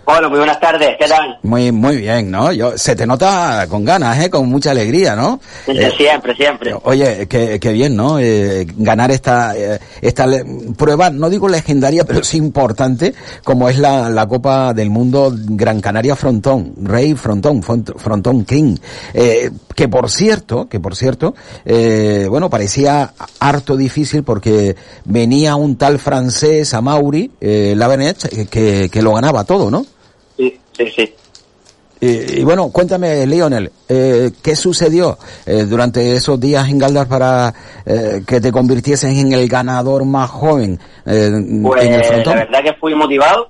Bueno, muy buenas tardes, ¿qué tal? Muy, muy bien, ¿no? Yo, se te nota con ganas, ¿eh? Con mucha alegría, ¿no? Eh, siempre, siempre. Oye, qué, qué bien, ¿no? Eh, ganar esta, eh, esta prueba, no digo legendaria, pero sí importante, como es la, la Copa del Mundo Gran Canaria Frontón, Rey Frontón, Frontón King. Eh, que por cierto, que por cierto, eh, bueno, parecía harto difícil porque venía un tal francés, Amauri, eh, Lavenet, que, que lo ganaba todo, ¿no? Sí, sí. Y, y bueno, cuéntame, Lionel, eh, ¿qué sucedió eh, durante esos días en Galdar para eh, que te convirtieses en el ganador más joven eh, Pues en el la frontón? verdad que fui motivado,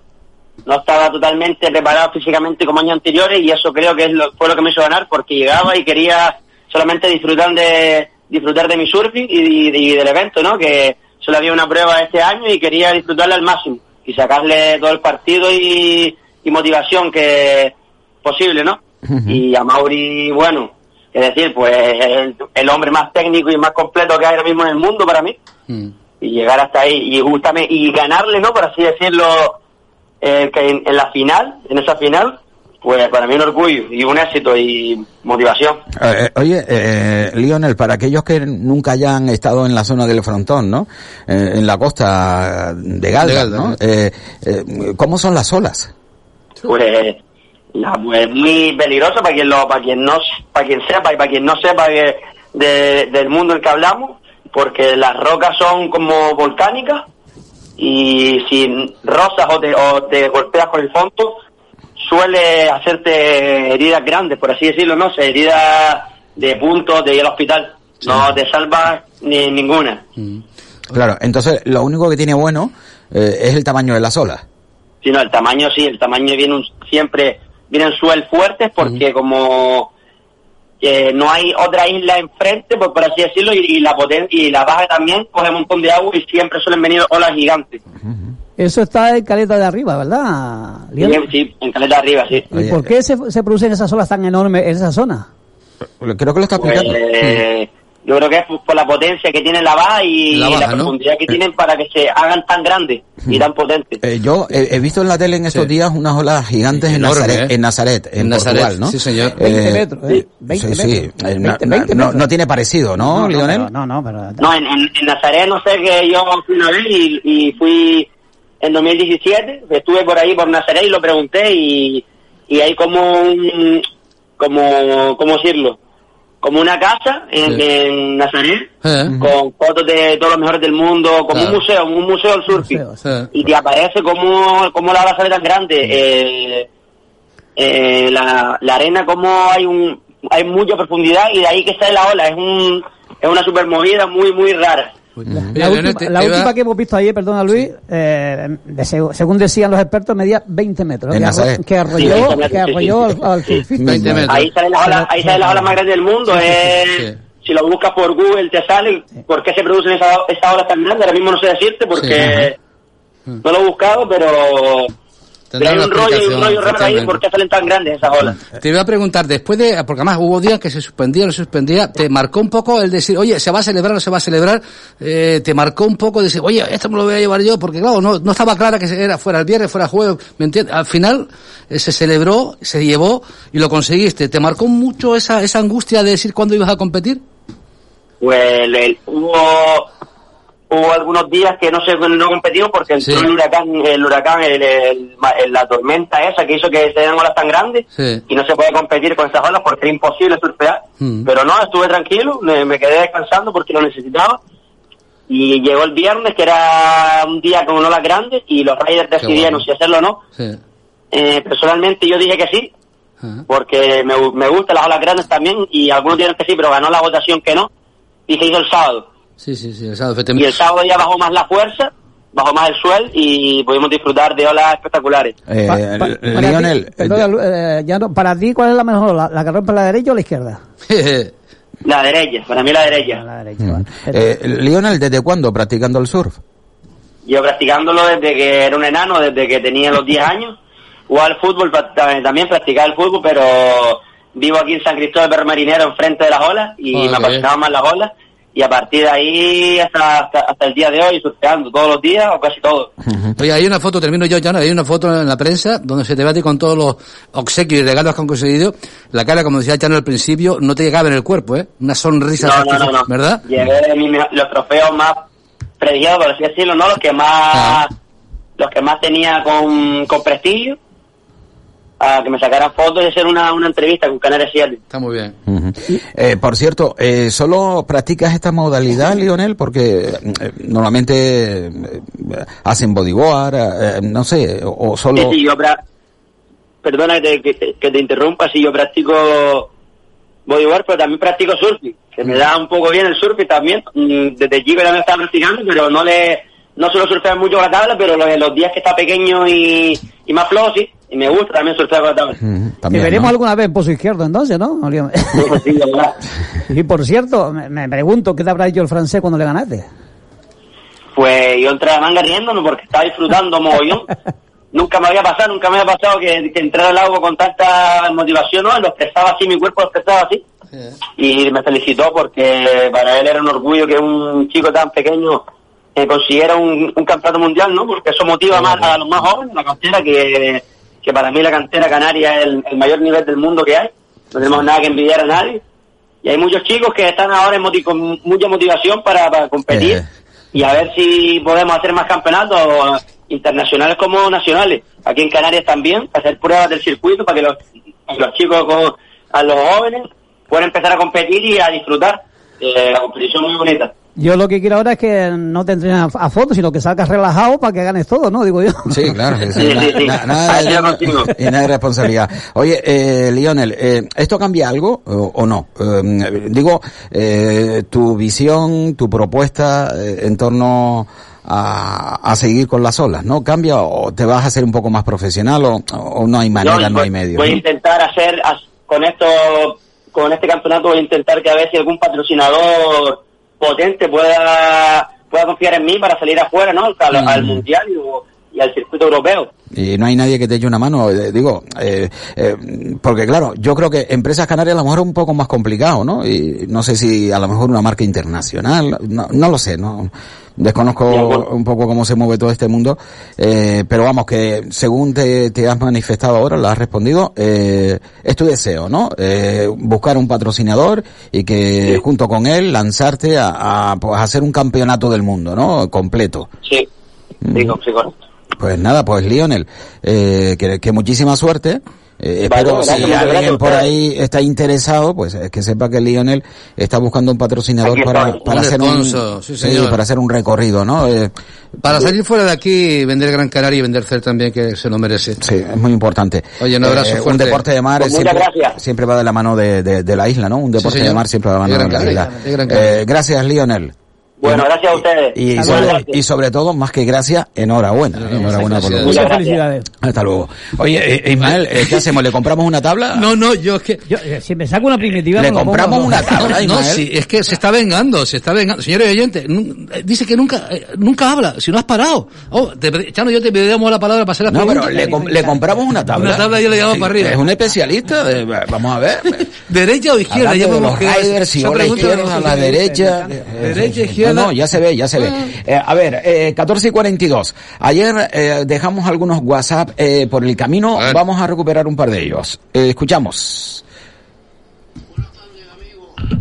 no estaba totalmente preparado físicamente como años anteriores y eso creo que es lo, fue lo que me hizo ganar porque llegaba y quería solamente disfrutar de disfrutar de mi surfing y, y del evento, ¿no? Que solo había una prueba este año y quería disfrutarla al máximo y sacarle todo el partido y, y motivación que posible, ¿no? Y a Mauri, bueno, es decir, pues el, el hombre más técnico y más completo que hay ahora mismo en el mundo para mí Mm. y llegar hasta ahí y justamente y ganarle no por así decirlo eh, que en, en la final en esa final pues para mí un orgullo y un éxito y motivación Eh, eh, oye, eh, Lionel, para aquellos que nunca hayan estado en la zona del frontón, ¿no? Eh, en la costa de Galdar, ¿no? ¿no? Eh, eh, ¿Cómo son las olas? Pues la, pues muy peligroso para quien lo para quien no para quien sepa y para quien no sepa que de- del mundo en que hablamos porque las rocas son como volcánicas y si rozas o te, o te golpeas con el fondo suele hacerte heridas grandes por así decirlo no sé heridas de puntos de ir al hospital. No te salvas ni ninguna. Claro, entonces lo único que tiene bueno eh, es el tamaño de las olas. Sino el tamaño sí, el tamaño viene un- siempre vienen swell fuertes porque como eh, no hay otra isla enfrente, pues por así decirlo, y, y la poten y la baja también coge un montón de agua y siempre suelen venir olas gigantes. Eso está en caleta de arriba, ¿verdad? Lionel? Sí, en caleta arriba, sí. ¿Y por qué se, se producen esas olas tan enormes en esa zona? Creo que lo está Pues, explicando. eh, yo creo que es por la potencia que tiene la baja y La la, baja, ¿no? profundidad que tienen para que se hagan tan grandes y tan potentes. Eh, yo he, he visto en la tele en estos días unas olas gigantes en Enorme, Nazaret, ¿eh? en Nazaret, en, En Nazaret, Portugal, ¿no? sí, señor. 20 metros, ¿eh? 20 sí, sí. metros. Eh, na- 20, na- 20 no, metros. no tiene parecido, ¿no, no, Lionel? pero- no, no, pero... No, en, en, en Nazaret no sé que yo fui una vez y, y fui en 2017, estuve por ahí por Nazaret y lo pregunté y, y hay como un, como, ¿cómo decirlo? Como una casa en, Sí. en Nazaret con fotos de todos los mejores del mundo, como Claro. un museo, un museo del surfing. Sí. Y te aparece como, como la ola sale tan grande, eh, eh, la, la arena como hay un, hay mucha profundidad y de ahí que sale la ola, es un, es una super movida muy, muy rara. La, última, te- la última que hemos visto ayer, perdona Luis, eh, de según decían los expertos, medía 20 metros. Que, arro- Nazaret. que Sí, arrolló, 20 metros, que sí, arrolló sí, al, al surfista. 20 metros. Ahí salen las olas, ahí salen las olas más grandes del mundo. sí. Si lo buscas por Google te sale por qué se producen esas, esas olas tan grandes. Ahora mismo no sé decirte porque no lo he buscado, pero, pero hay un rollo, hay un explicación, rollo raro ahí por qué salen tan grandes esas olas. Te iba a preguntar, después de, porque además hubo días que se suspendía, no se suspendía, te marcó un poco el decir, oye, se va a celebrar, no se va a celebrar, eh, te marcó un poco decir, oye, esto me lo voy a llevar yo, porque claro, no, no estaba clara que era fuera el viernes, fuera jueves, ¿me entiendes? Al final eh, se celebró, se llevó y lo conseguiste. ¿Te marcó mucho esa, esa angustia de decir cuándo ibas a competir? Pues el- hubo hubo algunos días que no se no competimos porque entró Sí. el huracán, el huracán, el- el- el- la tormenta esa que hizo que se den olas tan grandes Sí. y no se puede competir con esas olas porque es imposible surfear. Mm. Pero no, estuve tranquilo, me, me quedé descansando porque lo necesitaba Y llegó el viernes, que era un día con olas grandes, y los Raiders decidieron bueno. si hacerlo o no. Sí. Eh, personalmente yo dije que sí, Ajá. porque me, me gustan las olas grandes también, y algunos dijeron que sí, pero ganó la votación que no, y se hizo el sábado. Sí, sí, sí, el sábado, Y el sábado ya bajó más la fuerza, bajó más el suelo, y pudimos disfrutar de olas espectaculares. Eh, Pa- pa- L- para Lionel, ti- eh, ya no- para ti, ¿cuál es la mejor? ¿La, la que rompe la derecha o la izquierda? La derecha, para mí la derecha. La derecha. Mm. vale. eh, Lionel, ¿desde cuándo practicando el surf? Yo practicándolo desde que era un enano, desde que tenía los 10 años. Jugaba al fútbol, también- practicaba el fútbol, pero vivo aquí en San Cristóbal de Marinero, enfrente de las olas, y Ah, me apasionaban más las olas. Y a partir de ahí hasta, hasta, hasta el día de hoy, surfeando todos los días o casi todos. Oye, hay una foto, termino yo, ya, hay una foto en la prensa donde se te ti con todos los obsequios y regalos que han conseguido. La cara, como decía Chano al principio, no te llegaba en el cuerpo, ¿eh? Una sonrisa, No, no, no. ¿verdad? Llevé mi- los trofeos más prestigiados, por así decirlo, ¿no? Los que más, Ah. los que más tenía con, con prestigio. A que me sacaran fotos y hacer una, una entrevista con Canarias 7. Está muy bien. Ujú. Eh, por cierto, eh, ¿solo practicas esta modalidad, Lionel? Porque eh, normalmente eh, hacen bodyboard, eh, no sé, o, o solo... Sí, sí, yo pra- perdona que te, que te- que te interrumpa, si yo practico bodyboard, pero también practico surfing, que me da un poco bien el surfing también. Mm, Desde chico ya me estaba practicando, pero no le no suelo surfear mucho con la tabla, pero los, los días que está pequeño y, y más flojo, sí, y me gusta también surfear con la tabla. Te también, veremos ¿no? alguna vez en pozo izquierdo entonces, ¿no? Sí, y por cierto, me, me pregunto, ¿qué te habrá dicho el francés cuando le ganaste? Pues yo entré a manga riéndome porque estaba disfrutando mogollón. nunca me había pasado, nunca me había pasado que, que entrar al agua con tanta motivación, ¿no? Lo expresaba así, mi cuerpo lo expresaba así. Y me felicitó porque para él era un orgullo que un chico tan pequeño eh, consiguiera un, un campeonato mundial, ¿no? Porque eso motiva más a los más jóvenes, la cantera, que, que para mí la cantera canaria es el, el mayor nivel del mundo que hay. No tenemos nada que envidiar a nadie. Y hay muchos chicos que están ahora en con mucha motivación para, para competir Eh. y a ver si podemos hacer más campeonatos internacionales como nacionales. Aquí en Canarias también, hacer pruebas del circuito para que los, los chicos, con- a los jóvenes, puedan empezar a competir y a disfrutar. Eh, la competición muy bonita. Yo lo que quiero ahora es que no te entrenes a, a fotos, sino que salgas relajado para que ganes todo, ¿no? Digo yo. Sí, claro. que sí, Sí, na- sí, sí. na- nada, de- y nada de responsabilidad. Oye, eh, Lionel, eh, ¿esto cambia algo o, o no? Eh, digo, eh, tu visión, tu propuesta eh, en torno a, a seguir con las olas, ¿no? ¿Cambia o te vas a hacer un poco más profesional o, o no hay manera, no hay medio? Voy a ¿no? intentar hacer, con esto, con este campeonato voy a intentar que a ver si algún patrocinador potente pueda, pueda confiar en mí para salir afuera, ¿no? Al, Mm. al mundial y al circuito europeo. Y no hay nadie que te eche una mano, eh, digo, eh, eh, porque claro, yo creo que empresas canarias a lo mejor es un poco más complicado, ¿no? Y no sé si a lo mejor una marca internacional, no, no lo sé, no desconozco un poco cómo se mueve todo este mundo, eh, pero vamos, que según te, te has manifestado ahora, lo has respondido, eh, es tu deseo, ¿no? Eh, buscar un patrocinador y que Sí. junto con él lanzarte a, a, pues, hacer un campeonato del mundo, ¿no? Completo. Sí, digo, sí, correcto. Pues nada, pues Lionel, eh, que, que muchísima suerte. Eh, Vale, espero gracias, si alguien gracias, por ahí está interesado, pues eh, que sepa que Lionel está buscando un patrocinador para, para Un hacer un, sponsor, sí, señor. para hacer un recorrido, ¿no? Eh, Para salir fuera de aquí, vender Gran Canaria y vender CER también, que se lo merece. sí, es muy importante. Oye, un abrazo un fuerte. deporte de mar Pues siempre, va de la mano de, de, de la isla, ¿no? Un deporte de mar siempre va de la mano de Gran la isla. Gran Canaria. Eh, gracias, Lionel. Bueno, gracias a ustedes. Y sobre, noches. y sobre todo, más que gracias, enhorabuena. ¿eh? Enhorabuena por lo. Muchas gracias. felicidades. Hasta luego. Oye, eh, Ismael, eh, ¿qué hacemos? ¿Le compramos una tabla? No, no, yo es que... Yo, si me saco una primitiva... Le me lo pongo, compramos ¿no? una tabla, No, Ismael. sí, es que se está vengando, se está vengando. Señores oyentes, dice que nunca eh, nunca habla, si no has parado. Oh, te, Chano, yo te pedíamos la palabra para hacer la No, pregunta. pero le, com- le compramos una tabla. Una tabla yo le llamo para arriba. Es un especialista. de- vamos a ver. ¿Derecha o izquierda? Hablando Ya de los riders, si la izquierda, no a la derecha. Derecha, izquierda. No, no, ya se ve, ya se ve. Eh, a ver, eh, 14 y 42. Ayer eh, dejamos algunos WhatsApp eh, por el camino. A. Vamos a recuperar un par de ellos. Eh, escuchamos.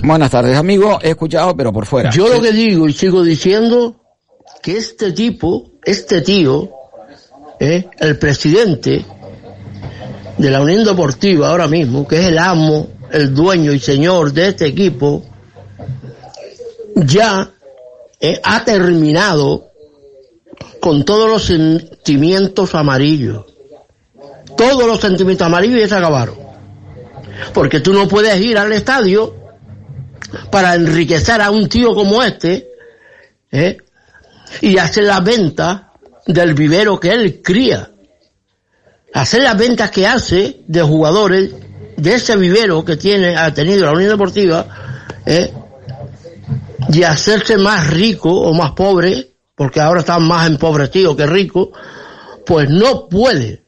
Buenas tardes, amigo. He escuchado, pero por fuera. Yo lo que digo y sigo diciendo que este tipo, este tío, ¿eh? el presidente de la Unión Deportiva ahora mismo, que es el amo, el dueño y señor de este equipo, ya eh, ha terminado con todos los sentimientos amarillos. Todos los sentimientos amarillos ya se acabaron. Porque tú no puedes ir al estadio para enriquecer a un tío como este ¿eh? y hacer la venta del vivero que él cría. Hacer las ventas que hace de jugadores de ese vivero que tiene, ha tenido la Unión Deportiva, ¿eh? Y hacerse más rico o más pobre, porque ahora están más empobrecidos que ricos, pues no puede.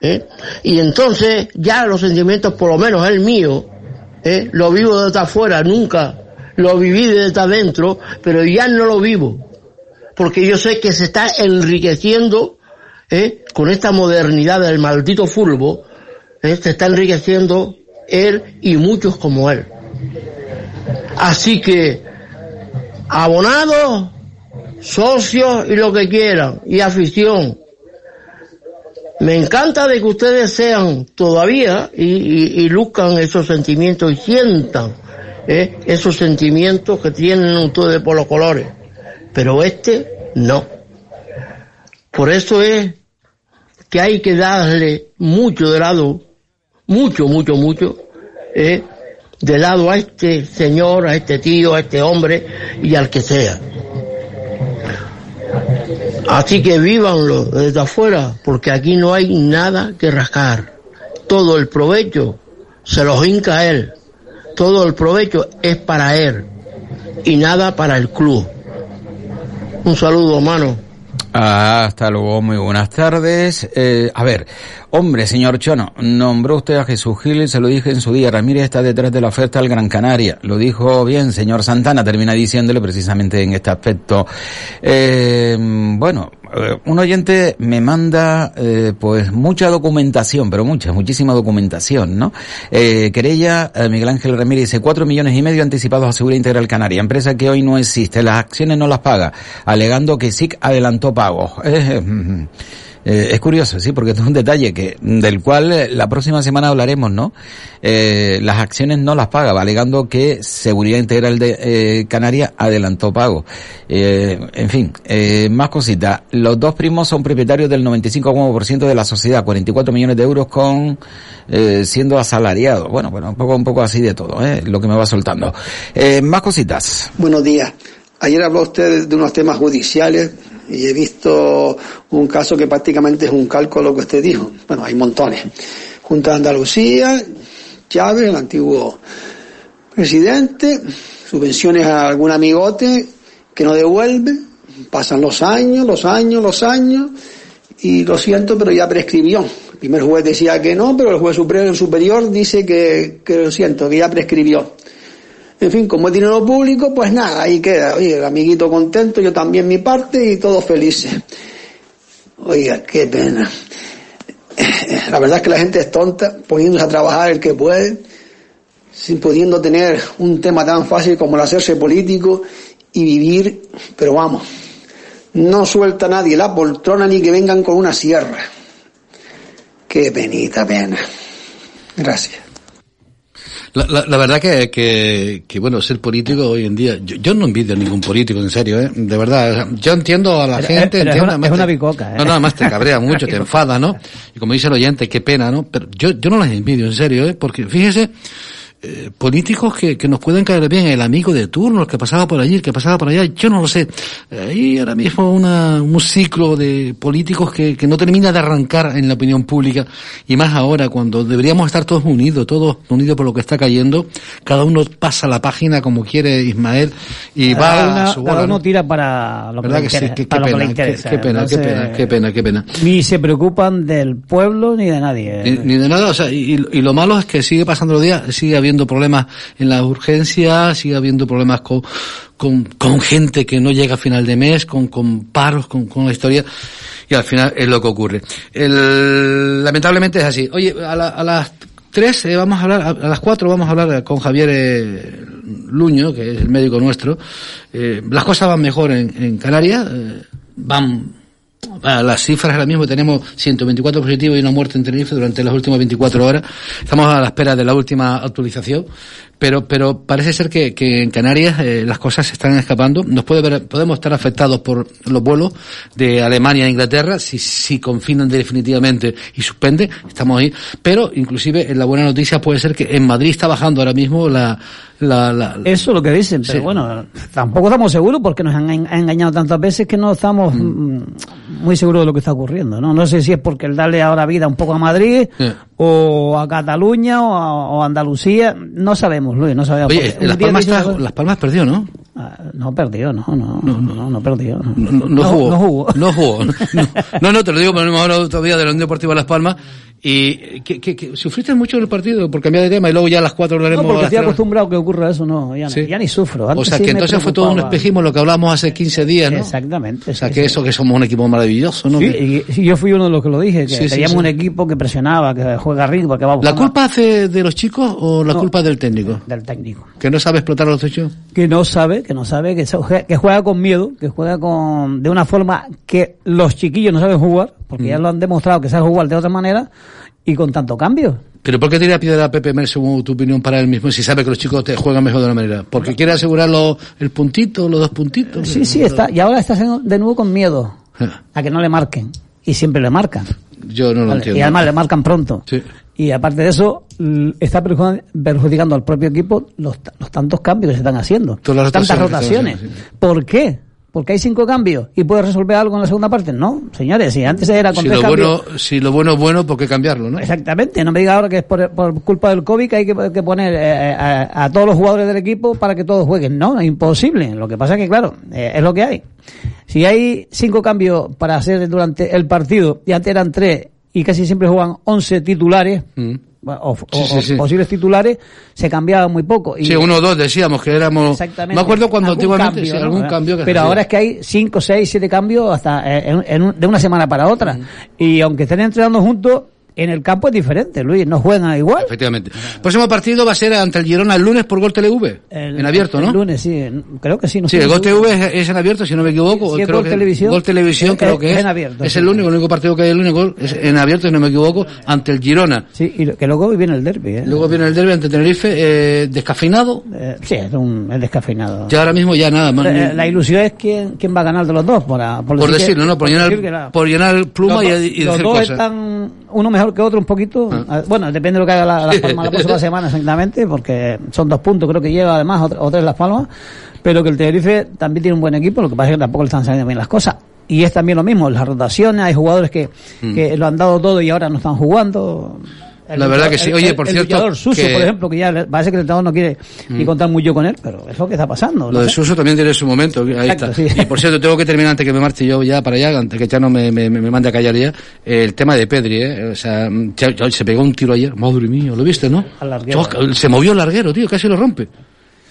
¿eh? Y entonces ya los sentimientos, por lo menos el mío, ¿eh? lo vivo desde afuera, nunca lo viví desde adentro, pero ya no lo vivo, porque yo sé que se está enriqueciendo ¿eh? con esta modernidad del maldito fulbo, ¿eh? se está enriqueciendo él y muchos como él. Así que, abonados, socios y lo que quieran, y afición. Me encanta de que ustedes sean todavía y, y, y luzcan esos sentimientos y sientan ¿eh? esos sentimientos que tienen ustedes por los colores. Pero este no. Por eso es que hay que darle mucho de lado, mucho, mucho, mucho, ¿eh? De lado a este señor, a este tío, a este hombre y al que sea. Así que vívanlo desde afuera, porque aquí no hay nada que rascar. Todo el provecho se los hinca a él. Todo el provecho es para él y nada para el club. Un saludo, mano. Ah, hasta luego, muy buenas tardes. Eh, a ver, hombre, señor Chono, nombró usted a Jesús Gil, se lo dije en su día, Ramírez está detrás de la oferta al Gran Canaria. Lo dijo bien, señor Santana, termina diciéndole precisamente en este aspecto. Eh, bueno, eh, un oyente me manda eh, pues mucha documentación, pero mucha, muchísima documentación, ¿no? Eh, querella, eh, Miguel Ángel Ramírez dice cuatro millones y medio anticipados a Seguridad Integral Canaria, empresa que hoy no existe, las acciones no las paga, alegando que SIC adelantó pagos. Eh, es curioso, sí, porque es un detalle que del cual eh, la próxima semana hablaremos, ¿no? Eh, las acciones no las paga, alegando que Seguridad Integral de eh, Canarias adelantó pago. Eh, en fin, eh, más cositas. Los dos primos son propietarios del 95% de la sociedad, 44 millones de euros con eh, siendo asalariados. Bueno, bueno, un poco, un poco así de todo, ¿eh? lo que me va soltando. Eh, más cositas. Buenos días. Ayer habló usted de unos temas judiciales y he visto un caso que prácticamente es un cálculo que usted dijo. Bueno, hay montones. Junta de Andalucía, Chávez, el antiguo presidente, subvenciones a algún amigote que no devuelve, pasan los años, los años, los años, y lo siento, pero ya prescribió. El primer juez decía que no, pero el juez superior, superior dice que, que lo siento, que ya prescribió. En fin, como es dinero público, pues nada, ahí queda. Oye, el amiguito contento, yo también mi parte y todos felices. Oiga, qué pena. La verdad es que la gente es tonta, poniéndose a trabajar el que puede, sin pudiendo tener un tema tan fácil como el hacerse político y vivir, pero vamos, no suelta nadie la poltrona ni que vengan con una sierra. Qué penita pena. Gracias. La, la, la, verdad que, que, que, bueno, ser político hoy en día, yo, yo no envidio a ningún político, en serio, ¿eh? De verdad, yo entiendo a la Pero- gente, pero es entiendo, una- es una bicoca, ¿eh? No, no, además te cabrea mucho, te enfada, ¿no? Y como dice el oyente, qué pena, ¿no? Pero yo, yo no las envidio, en serio, ¿eh? Porque fíjese, eh, políticos que, que nos pueden caer bien, el amigo de turno, el que pasaba por allí, el que pasaba por allá, yo no lo sé. Hay ahora mismo una, un ciclo de políticos que, que no termina de arrancar en la opinión pública, y más ahora, cuando deberíamos estar todos unidos, todos unidos por lo que está cayendo, cada uno pasa la página como quiere Ismael, y Cada va una- a su cada bola, uno ¿no? tira para lo que, ¿Verdad le interesa, Qué, pena, qué, pena, qué pena, qué pena, qué pena. Ni se preocupan del pueblo ni de nadie. Ni, ni de nada, o sea, y, y lo malo es que sigue pasando los días, sigue habiendo problemas en las urgencias, sigue habiendo problemas con, con, gente que no llega a final de mes, con, con paros, con, con la historia, y al final es lo que ocurre. Lamentablemente es así. Oye, a, la- a las tres eh, vamos a hablar, a, las cuatro vamos a hablar con Javier eh, Luño, que es el médico nuestro. Eh, las cosas van mejor en, en Canarias, eh, van las cifras ahora mismo tenemos 124 positivos y una muerte en Tenerife durante las últimas 24 horas. Estamos a la espera de la última actualización, pero pero parece ser que, que en Canarias eh, las cosas se están escapando. Nos puede ver, podemos estar afectados por los vuelos de Alemania a Inglaterra si, si confinan definitivamente y suspenden, estamos ahí. Pero inclusive en la buena noticia puede ser que en Madrid está bajando ahora mismo la, la, la- Eso es lo que dicen, pero Sí. bueno, tampoco estamos seguros porque nos han en- han engañado tantas veces que no estamos mm, muy seguros de lo que está ocurriendo. ¿no? no sé si es porque el darle ahora vida un poco a Madrid. O a Cataluña o a, o Andalucía, no sabemos, Luis, no sabemos. Oye, Las Palmas, Las Palmas perdió, ¿no? Ah, no perdió, no, no, no, no, no perdió. No, No, no jugó. No jugó. No jugó. No, no, no, te lo digo, pero hemos hablado todavía de la Unión Deportiva Las Palmas. Y que, que, que sufriste mucho en el partido por cambiar de tema y luego ya a las cuatro hablaremos. No, porque a estoy acostumbrado a que ocurra eso, no, ya, Sí. ya ni sufro. O sea que entonces fue todo un espejismo lo que hablamos hace 15 días, ¿no? Exactamente. O sea que eso que somos un equipo maravilloso, ¿no? Sí, y, y yo fui uno de los que lo dije, que teníamos un equipo que presionaba, que juega rico, que va ¿La buscando culpa hace de los chicos o la No. culpa del técnico? del técnico. Que no sabe explotar a los hechos. Que no sabe, que no sabe, que juega con miedo, que juega con de una forma que los chiquillos no saben jugar, porque Mm. ya lo han demostrado que saben jugar de otra manera y con tanto cambio. ¿Pero por qué tira piedra a Pepe Mer, según tu opinión, para él mismo, si sabe que los chicos te juegan mejor de una manera? ¿Porque quiere asegurar los- el puntito, los dos puntitos? Sí, sí, está, y ahora está de nuevo con miedo a que no le marquen. Y siempre le marcan. Yo no lo ¿vale? entiendo. Y además le marcan pronto. Sí. Y aparte de eso, está perju- perjudicando al propio equipo los, los tantos cambios que se están haciendo. Todas las Tantas rotaciones ¿Por qué? Porque hay cinco cambios y puedes resolver algo en la segunda parte. No, señores, si antes era con Si tres lo, cambios. bueno, si lo bueno es bueno, ¿por qué cambiarlo, no? Exactamente, no me diga ahora que es por, por culpa del COVID que hay que, que poner eh, a, a todos los jugadores del equipo para que todos jueguen. No, es imposible. Lo que pasa es que, claro, eh, es lo que hay. Si hay cinco cambios para hacer durante el partido y antes eran tres y casi siempre juegan 11 titulares, o, Mm. Sí, o- sí, sí. o posibles titulares, se cambiaba muy poco. Y- Sí, uno o dos decíamos que éramos... Exactamente. Me acuerdo cuando Algún antiguamente, cambio, algún cambio que Pero ahora es que hay 5, 6, 7 cambios hasta eh, en- en un- de una semana para otra. Mm. Y aunque estén entrenando juntos, en el campo es diferente, Luis, no juegan igual. Efectivamente. El próximo partido va a ser ante el Girona el lunes por Gol TV. en abierto, ¿no? El lunes, sí, creo que sí. No Sí, el Gol. TV es, en abierto, si no me equivoco. Sí, creo Gol que Televisión. Gol Televisión Es- creo es- que es. en abierto, Es sí. el único, el único partido que hay el único gol es en abierto, si no me equivoco, ante el Girona. Sí, y que luego viene el derby, ¿eh? Luego viene el derbi ante Tenerife, eh, descafeinado. Eh, sí, es, un, es descafeinado. Ya ahora mismo ya nada más. Eh, ni- la ilusión es quién, quién va a ganar de los dos, para, por, por decirlo, ¿no? Por, que llenar, por llenar pluma los y, y los decir dos cosas. están uno mejor que otro un poquito. Ah, Bueno, depende de lo que haga la, Las Palmas la próxima semana exactamente, porque son dos puntos, creo que lleva además otra, otra es Las Palmas, pero que el Tenerife también tiene un buen equipo, lo que pasa es que tampoco le están saliendo bien las cosas. Y es también lo mismo, las rotaciones, hay jugadores que, Mm. que lo han dado todo y ahora no están jugando. El La verdad que sí. el- Oye, el- por el cierto, luchador Suso, que- por ejemplo, que ya parece que el entrenador no quiere ni Mm. contar mucho con él, pero es lo que está pasando. Lo de. Suso también tiene su momento, ahí Exacto, está. sí. Y por cierto, tengo que terminar antes que me marche yo ya para allá, antes que ya no me, me, me mande a callar ya, el tema de Pedri, ¿eh? O sea, se pegó un tiro ayer, madre mía, ¿lo viste, no? Al larguero. Se movió el larguero, tío, casi lo rompe.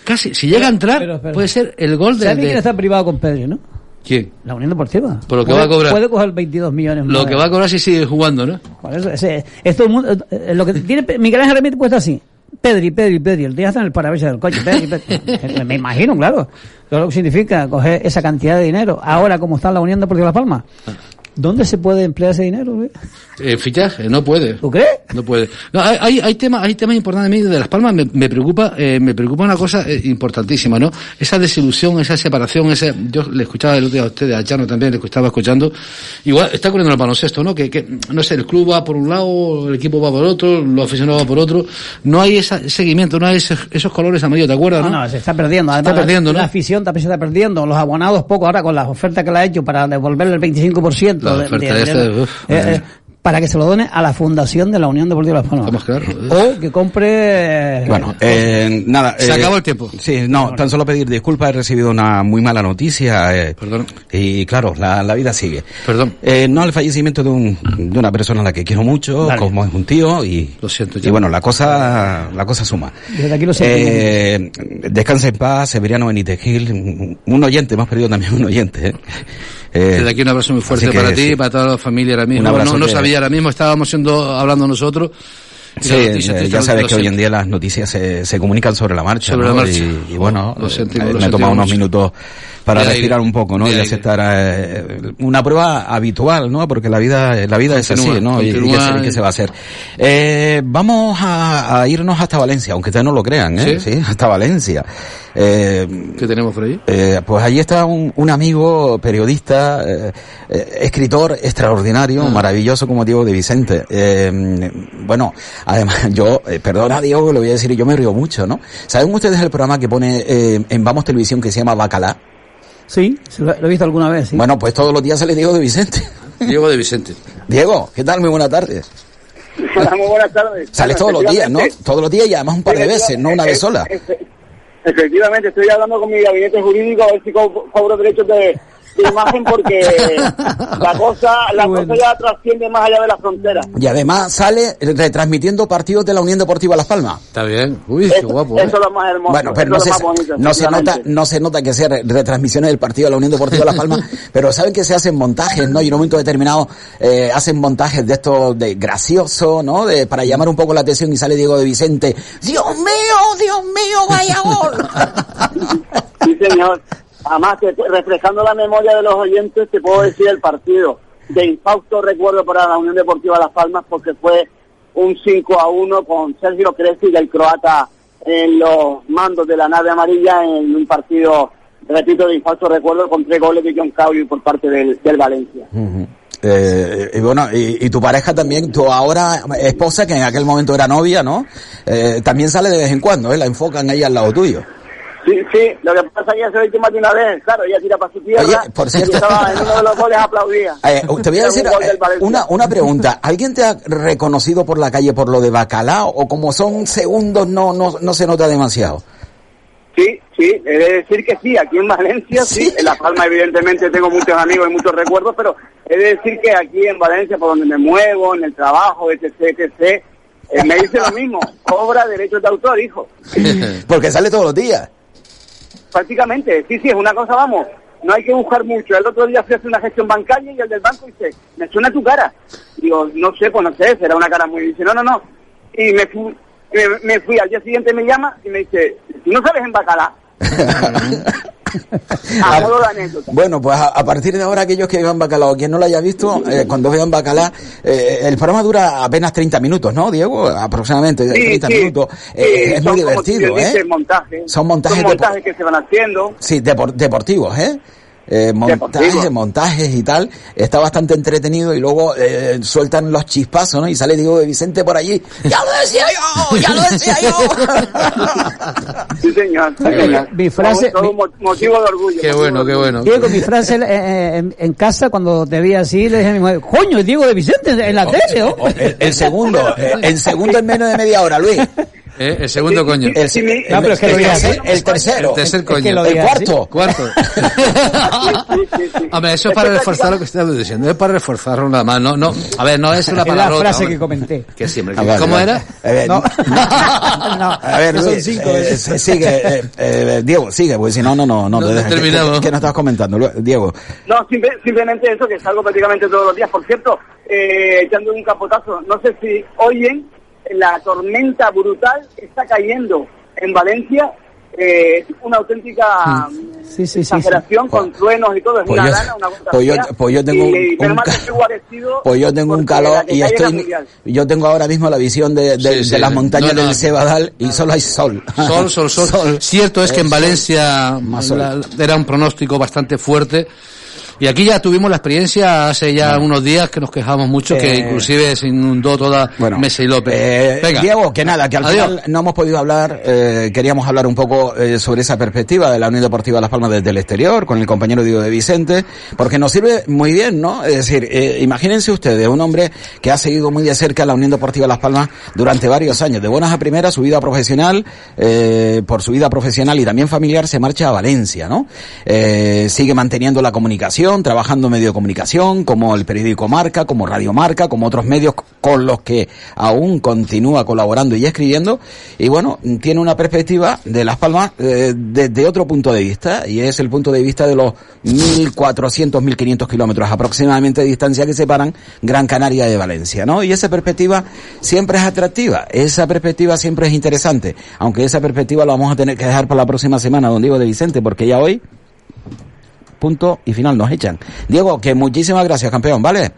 Casi, si llega a entrar, pero, pero- puede ser el gol de... ¿Sabe quién de- está privado con Pedri, no? ¿Quién? La Unión Deportiva. Por lo que va a cobrar. Puede coger 22 millones más. Lo que va a cobrar si sigue jugando, ¿no? Por eso, ese, es todo el mundo, eh, lo que tiene, Miguel Ángel Ramírez puesta así. Pedri, Pedri, Pedri, el día está en el parabrisas del coche, Pedri, Pedri. Me imagino, claro. Lo que significa coger esa cantidad de dinero. Ahora, como está la Unión Deportiva Las Palmas, ¿dónde se puede emplear ese dinero? Eh, fichaje, no puede. ¿Tú crees? No puede. No, hay, hay, temas, hay temas importantes mí de Las Palmas. Me, me preocupa, eh, me preocupa una cosa eh, importantísima, ¿no? Esa desilusión, esa separación, ese, yo le escuchaba el otro día a usted, a Chano también, le estaba escuchando. Igual está ocurriendo en el baloncesto, ¿no? Que, que, no sé, el club va por un lado, el equipo va por otro, los aficionados va por otro. No hay ese seguimiento, no hay esos, esos colores amarillos, ¿te acuerdas, No, no? no, se está perdiendo. Se Además, está perdiendo, la, ¿no? la afición también se está perdiendo. Los abonados poco ahora con las ofertas que le ha hecho para devolverle el 25%. La de- oferta de- de- uf, eh, eh, para que se lo done a la fundación de la Unión Deportiva Las Palmas. Vamos, claro. O que compre... eh, Bueno, eh, nada. Se eh, acabó el tiempo. Sí, no, tan solo pedir disculpas, he recibido una muy mala noticia. eh, Perdón. Y claro, la, la vida sigue. Perdón. Eh, no al fallecimiento de, un, de una persona a la que quiero mucho, Vale. como es un tío, y, Lo siento, y bueno, la cosa, la cosa suma. Desde aquí lo. Eh, descansa en paz, Severiano Benítez Gil, un oyente, más perdido también un oyente. Eh. Desde aquí un abrazo muy fuerte para ti sí. y para toda la familia ahora mismo. Un abrazo no, sabía ahora mismo, estábamos siendo, hablando nosotros. Sí, eh, ya sabes que hoy en día las noticias se, se comunican sobre la marcha. Sobre la marcha. Y, y bueno, Lo eh, me he tomado unos minutos para De aire. respirar un poco, ¿no? De Y aceptar eh, una prueba habitual, ¿no? Porque la vida, la vida es así, ¿no? Y, y continúa. qué se- qué se va a hacer. Eh, vamos a, a irnos hasta Valencia, aunque ustedes no lo crean, ¿eh? ¿Sí? Sí, hasta Valencia. Eh, ¿Qué tenemos por ahí? eh, pues allí está un, un amigo periodista, eh, eh, escritor extraordinario, Ah. maravilloso como Diego de Vicente. Eh, bueno, además yo, perdona Diego, lo voy a decir, yo me río mucho, ¿no? ¿Saben ustedes el programa que pone eh, en Vamos Televisión que se llama Bacalá? Sí, se lo, lo he visto alguna vez, sí. Bueno, pues todos los días sale Diego de Vicente. Diego de Vicente. Diego, ¿qué tal? Muy buenas tardes. Hola, muy buenas tardes. Sales Bueno, todos los días, ¿no? Todos los días y además un par de veces, no una vez sola. Efe- Efectivamente, estoy hablando con mi gabinete jurídico a ver si co- cobro derechos de, imagen porque la cosa, la cosa ya trasciende más allá de la frontera. Y además sale retransmitiendo partidos de la Unión Deportiva Las Palmas. Está bien. Uy, qué guapo. ¿eh? Eso es lo más hermoso. Bueno, pero no es se, bonito, no se nota, no se nota que sea re- retransmisiones del partido de la Unión Deportiva Las Palmas, pero saben que se hacen montajes, ¿no? Y en un momento determinado eh, hacen montajes de esto de gracioso, ¿no? De, para llamar un poco la atención y sale Diego de Vicente. Dios mío, Dios mío, vaya gol. Sí, señor. Además, que refrescando la memoria de los oyentes, te puedo decir el partido de infausto recuerdo para la Unión Deportiva Las Palmas porque fue un 5 a 1 con Sergio Cresci el croata en los mandos de la nave amarilla en un partido, repito, de infausto recuerdo con tres goles de John Cowley por parte del, del Valencia. Eh, y bueno, y, y tu pareja también, tu ahora esposa, que en aquel momento era novia, ¿no? Eh, también sale de vez en cuando, ¿eh? La enfocan ahí al lado tuyo. Sí, sí, lo que pasa es que ya se lo he dicho más de una vez, claro, ella tira para su tierra Oye, por cierto- y estaba en uno de los goles aplaudía. Eh, te voy a decir un eh, una, una pregunta. ¿Alguien te ha reconocido por la calle por lo de bacalao o como son segundos no, no, no se nota demasiado? Sí, sí, he de decir que sí, aquí en Valencia, sí. En La Palma, evidentemente, tengo muchos amigos y muchos recuerdos, pero he de decir que aquí en Valencia, por donde me muevo, en el trabajo, etc., etc., eh, me dice lo mismo, cobra derechos de autor, hijo. Porque sale todos los días. Prácticamente, sí, sí, es una cosa, vamos, no hay que buscar mucho. El otro día fui a hacer una gestión bancaria y el del banco dice, me suena tu cara. Digo, no sé, pues no sé, será una cara muy... Dice, no, no, no. Y me fui, me, fui, al día siguiente me llama y me dice, ¿tú no sabes en bacalá? A modo de anécdota. Bueno, pues a, a partir de ahora aquellos que vean bacalao, quien no lo haya visto, eh, cuando vean bacalao, eh, el programa dura apenas 30 minutos, ¿no, Diego? Aproximadamente Sí, 30 sí, minutos. Eh, es muy divertido, ¿eh? Son montajes Son montajes que se van haciendo. Sí, depor- deportivos, ¿eh? Eh, montajes, montajes y tal, está bastante entretenido y luego eh, sueltan los chispazos, ¿no? Y sale Diego de Vicente por allí. ¡Ya lo decía yo! ¡Ya lo decía yo! Sí, señor. sí, Oye, señor. mi frase- Todo, todo mo- motivo de orgullo. Qué bueno, qué bueno. Diego, mi frase eh, en, en casa, cuando te vi así, le dije a mi mujer, coño, es Diego de Vicente en la tele, ¿no? el, el segundo, el segundo en menos de media hora, Luis. Eh, el segundo coño. El, Sí, mi- No, pero es que el tercer- el tercero. El tercer Es que coño. lo el cuarto. Cuarto. Sí, sí, sí. Hombre, eso es para reforzar lo que estás diciendo, es para reforzarlo nada más. No, no, a ver, no es una Es la palabra. frase que comenté. Que siempre. Ah, ¿Cómo era? A ver, No. No, A ver, son Luis, cinco, eh, ¿eh? eh, sigue, eh, eh, Diego, sigue, porque si no, no, no, no, No, te dejas. ¿Qué- terminamos. ¿Qué, qué nos estabas comentando, Diego? No, simple- simplemente eso, que salgo prácticamente todos los días. Por cierto, eh, echando un capotazo, no sé si oyen, la tormenta brutal está cayendo en Valencia. Eh, es una auténtica Sí, sí, sí, exageración con truenos y todo. Es Pues una yo- gana, una pues yo- pues yo tengo y, un- Pues yo tengo un porque la calor y estoy, yo tengo ahora mismo la visión de, de, Sí, de las montañas No, no. del Cebadal y solo hay sol. Sol, sol, sol. Cierto es que en Sol. Valencia Más sol. la- era un pronóstico bastante fuerte. Y aquí ya tuvimos la experiencia hace ya unos días que nos quejamos mucho, que Eh, inclusive se inundó toda Bueno, Mesa y López. eh, Venga. Diego, que nada, que al Adiós. final no hemos podido hablar, eh, queríamos hablar un poco eh, sobre esa perspectiva de la Unión Deportiva Las Palmas desde el exterior, con el compañero Diego de Vicente, porque nos sirve muy bien, ¿no? Es decir, eh, imagínense ustedes, un hombre que ha seguido muy de cerca la Unión Deportiva Las Palmas durante varios años, de buenas a primeras, su vida profesional, eh, por su vida profesional y también familiar, se marcha a Valencia, ¿no? Eh, sigue manteniendo la comunicación, trabajando en medio de comunicación, como el periódico Marca, como Radio Marca, como otros medios con los que aún continúa colaborando y escribiendo. Y bueno, tiene una perspectiva de Las Palmas eh, desde otro punto de vista, y es el punto de vista de los 1.400, 1.500 kilómetros aproximadamente de distancia que separan Gran Canaria de Valencia, ¿no? Y esa perspectiva siempre es atractiva, esa perspectiva siempre es interesante, aunque esa perspectiva la vamos a tener que dejar para la próxima semana, don Diego de Vicente, porque ya hoy punto y final, nos echan. Diego, que muchísimas gracias, campeón, ¿vale?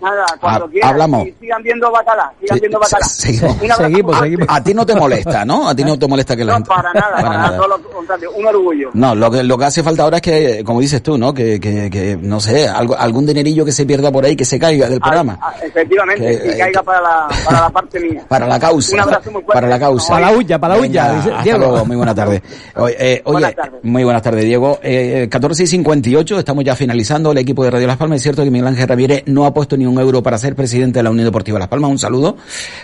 Nada, cuando Ha- quieran. hablamos. y sigan viendo Bacalá, sigan viendo Bacalá. Seguimos. Abrazo fuerte. A ti no te molesta, ¿no? A ti no te molesta que la No, gente... para nada, para, Para nada, nada. todo lo contrario, un orgullo. No, lo que, lo que hace falta ahora es que, como dices tú, ¿no? Que, que, que no sé, algo, algún dinerillo que se pierda por ahí, que se caiga del programa. Ah, efectivamente, Que- que caiga para la, para la parte mía. Para la causa. Un abrazo muy fuerte. Para la causa. Para la huya, para la huya, Venga, dice hasta Diego. luego, muy buena tarde. Oye, eh, oye, Buenas tardes. muy buenas tardes, Diego. Eh, 14 y 58, estamos ya finalizando el equipo de Radio Las Palmas. Es cierto que Miguel Ángel Ramírez no ha puesto ni un euro para ser presidente de la Unión Deportiva Las Palmas. Un saludo.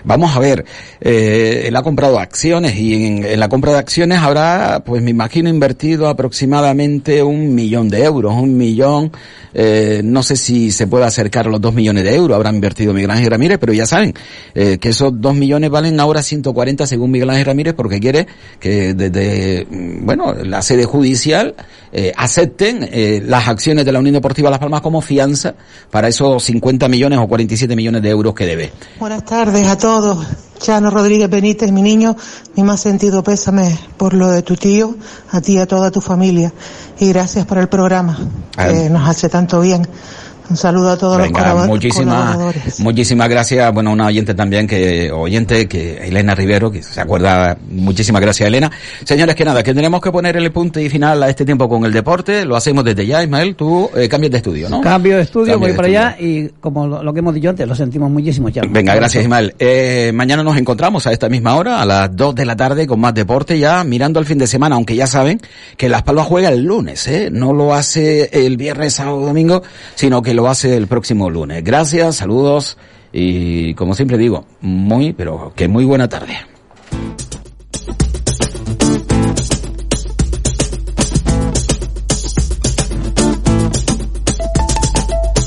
Vamos a ver, eh, él ha comprado acciones y en, la compra de acciones habrá, pues me imagino, invertido aproximadamente un millón de euros, un millón, eh, no sé si se puede acercar a los dos millones de euros, habrá invertido Miguel Ángel Ramírez, pero ya saben, eh, que esos dos millones valen ahora 140 según Miguel Ángel Ramírez porque quiere que desde, mm, bueno, la sede judicial eh, acepten eh, las acciones de la Unión Deportiva Las Palmas como fianza para esos 50 millones o 47 millones de euros que debe. Buenas tardes a todos. Chano Rodríguez Benítez, mi niño, mi más sentido pésame por lo de tu tío, a ti y a toda tu familia. Y gracias por el programa, que nos hace tanto bien. Un saludo a todos los Venga, colabor- muchísimas, colaboradores. muchísimas gracias. Bueno, una oyente también que, oyente que Elena Rivero, que se acuerda. Muchísimas gracias, Elena. Señores, que nada, que tenemos que poner el punto y final a este tiempo con el deporte. Lo hacemos desde ya, Ismael. Tú eh, cambias de estudio, ¿no? Cambio de estudio, Cambio voy de para estudio. allá y como lo, lo que hemos dicho antes, lo sentimos muchísimo ya. Venga, gracias Ismael. Eh, mañana nos encontramos a esta misma hora, a las 2 de la tarde, con más deporte ya, mirando el fin de semana, aunque ya saben que Las Palmas juega el lunes, ¿eh? No lo hace el viernes, sábado, domingo, sino lo hace el próximo lunes. Gracias, saludos y como siempre digo, muy, pero que muy buena tarde.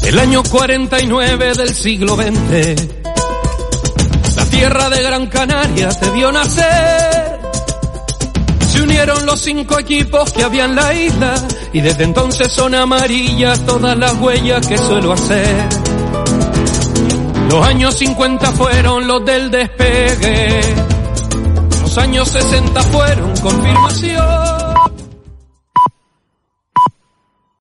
El año 49 del siglo XX, la tierra de Gran Canaria te vio nacer. Se unieron los cinco equipos que había en la isla y desde entonces son amarillas todas las huellas que suelo hacer. Los años 50 fueron los del despegue, los años 60 fueron confirmación.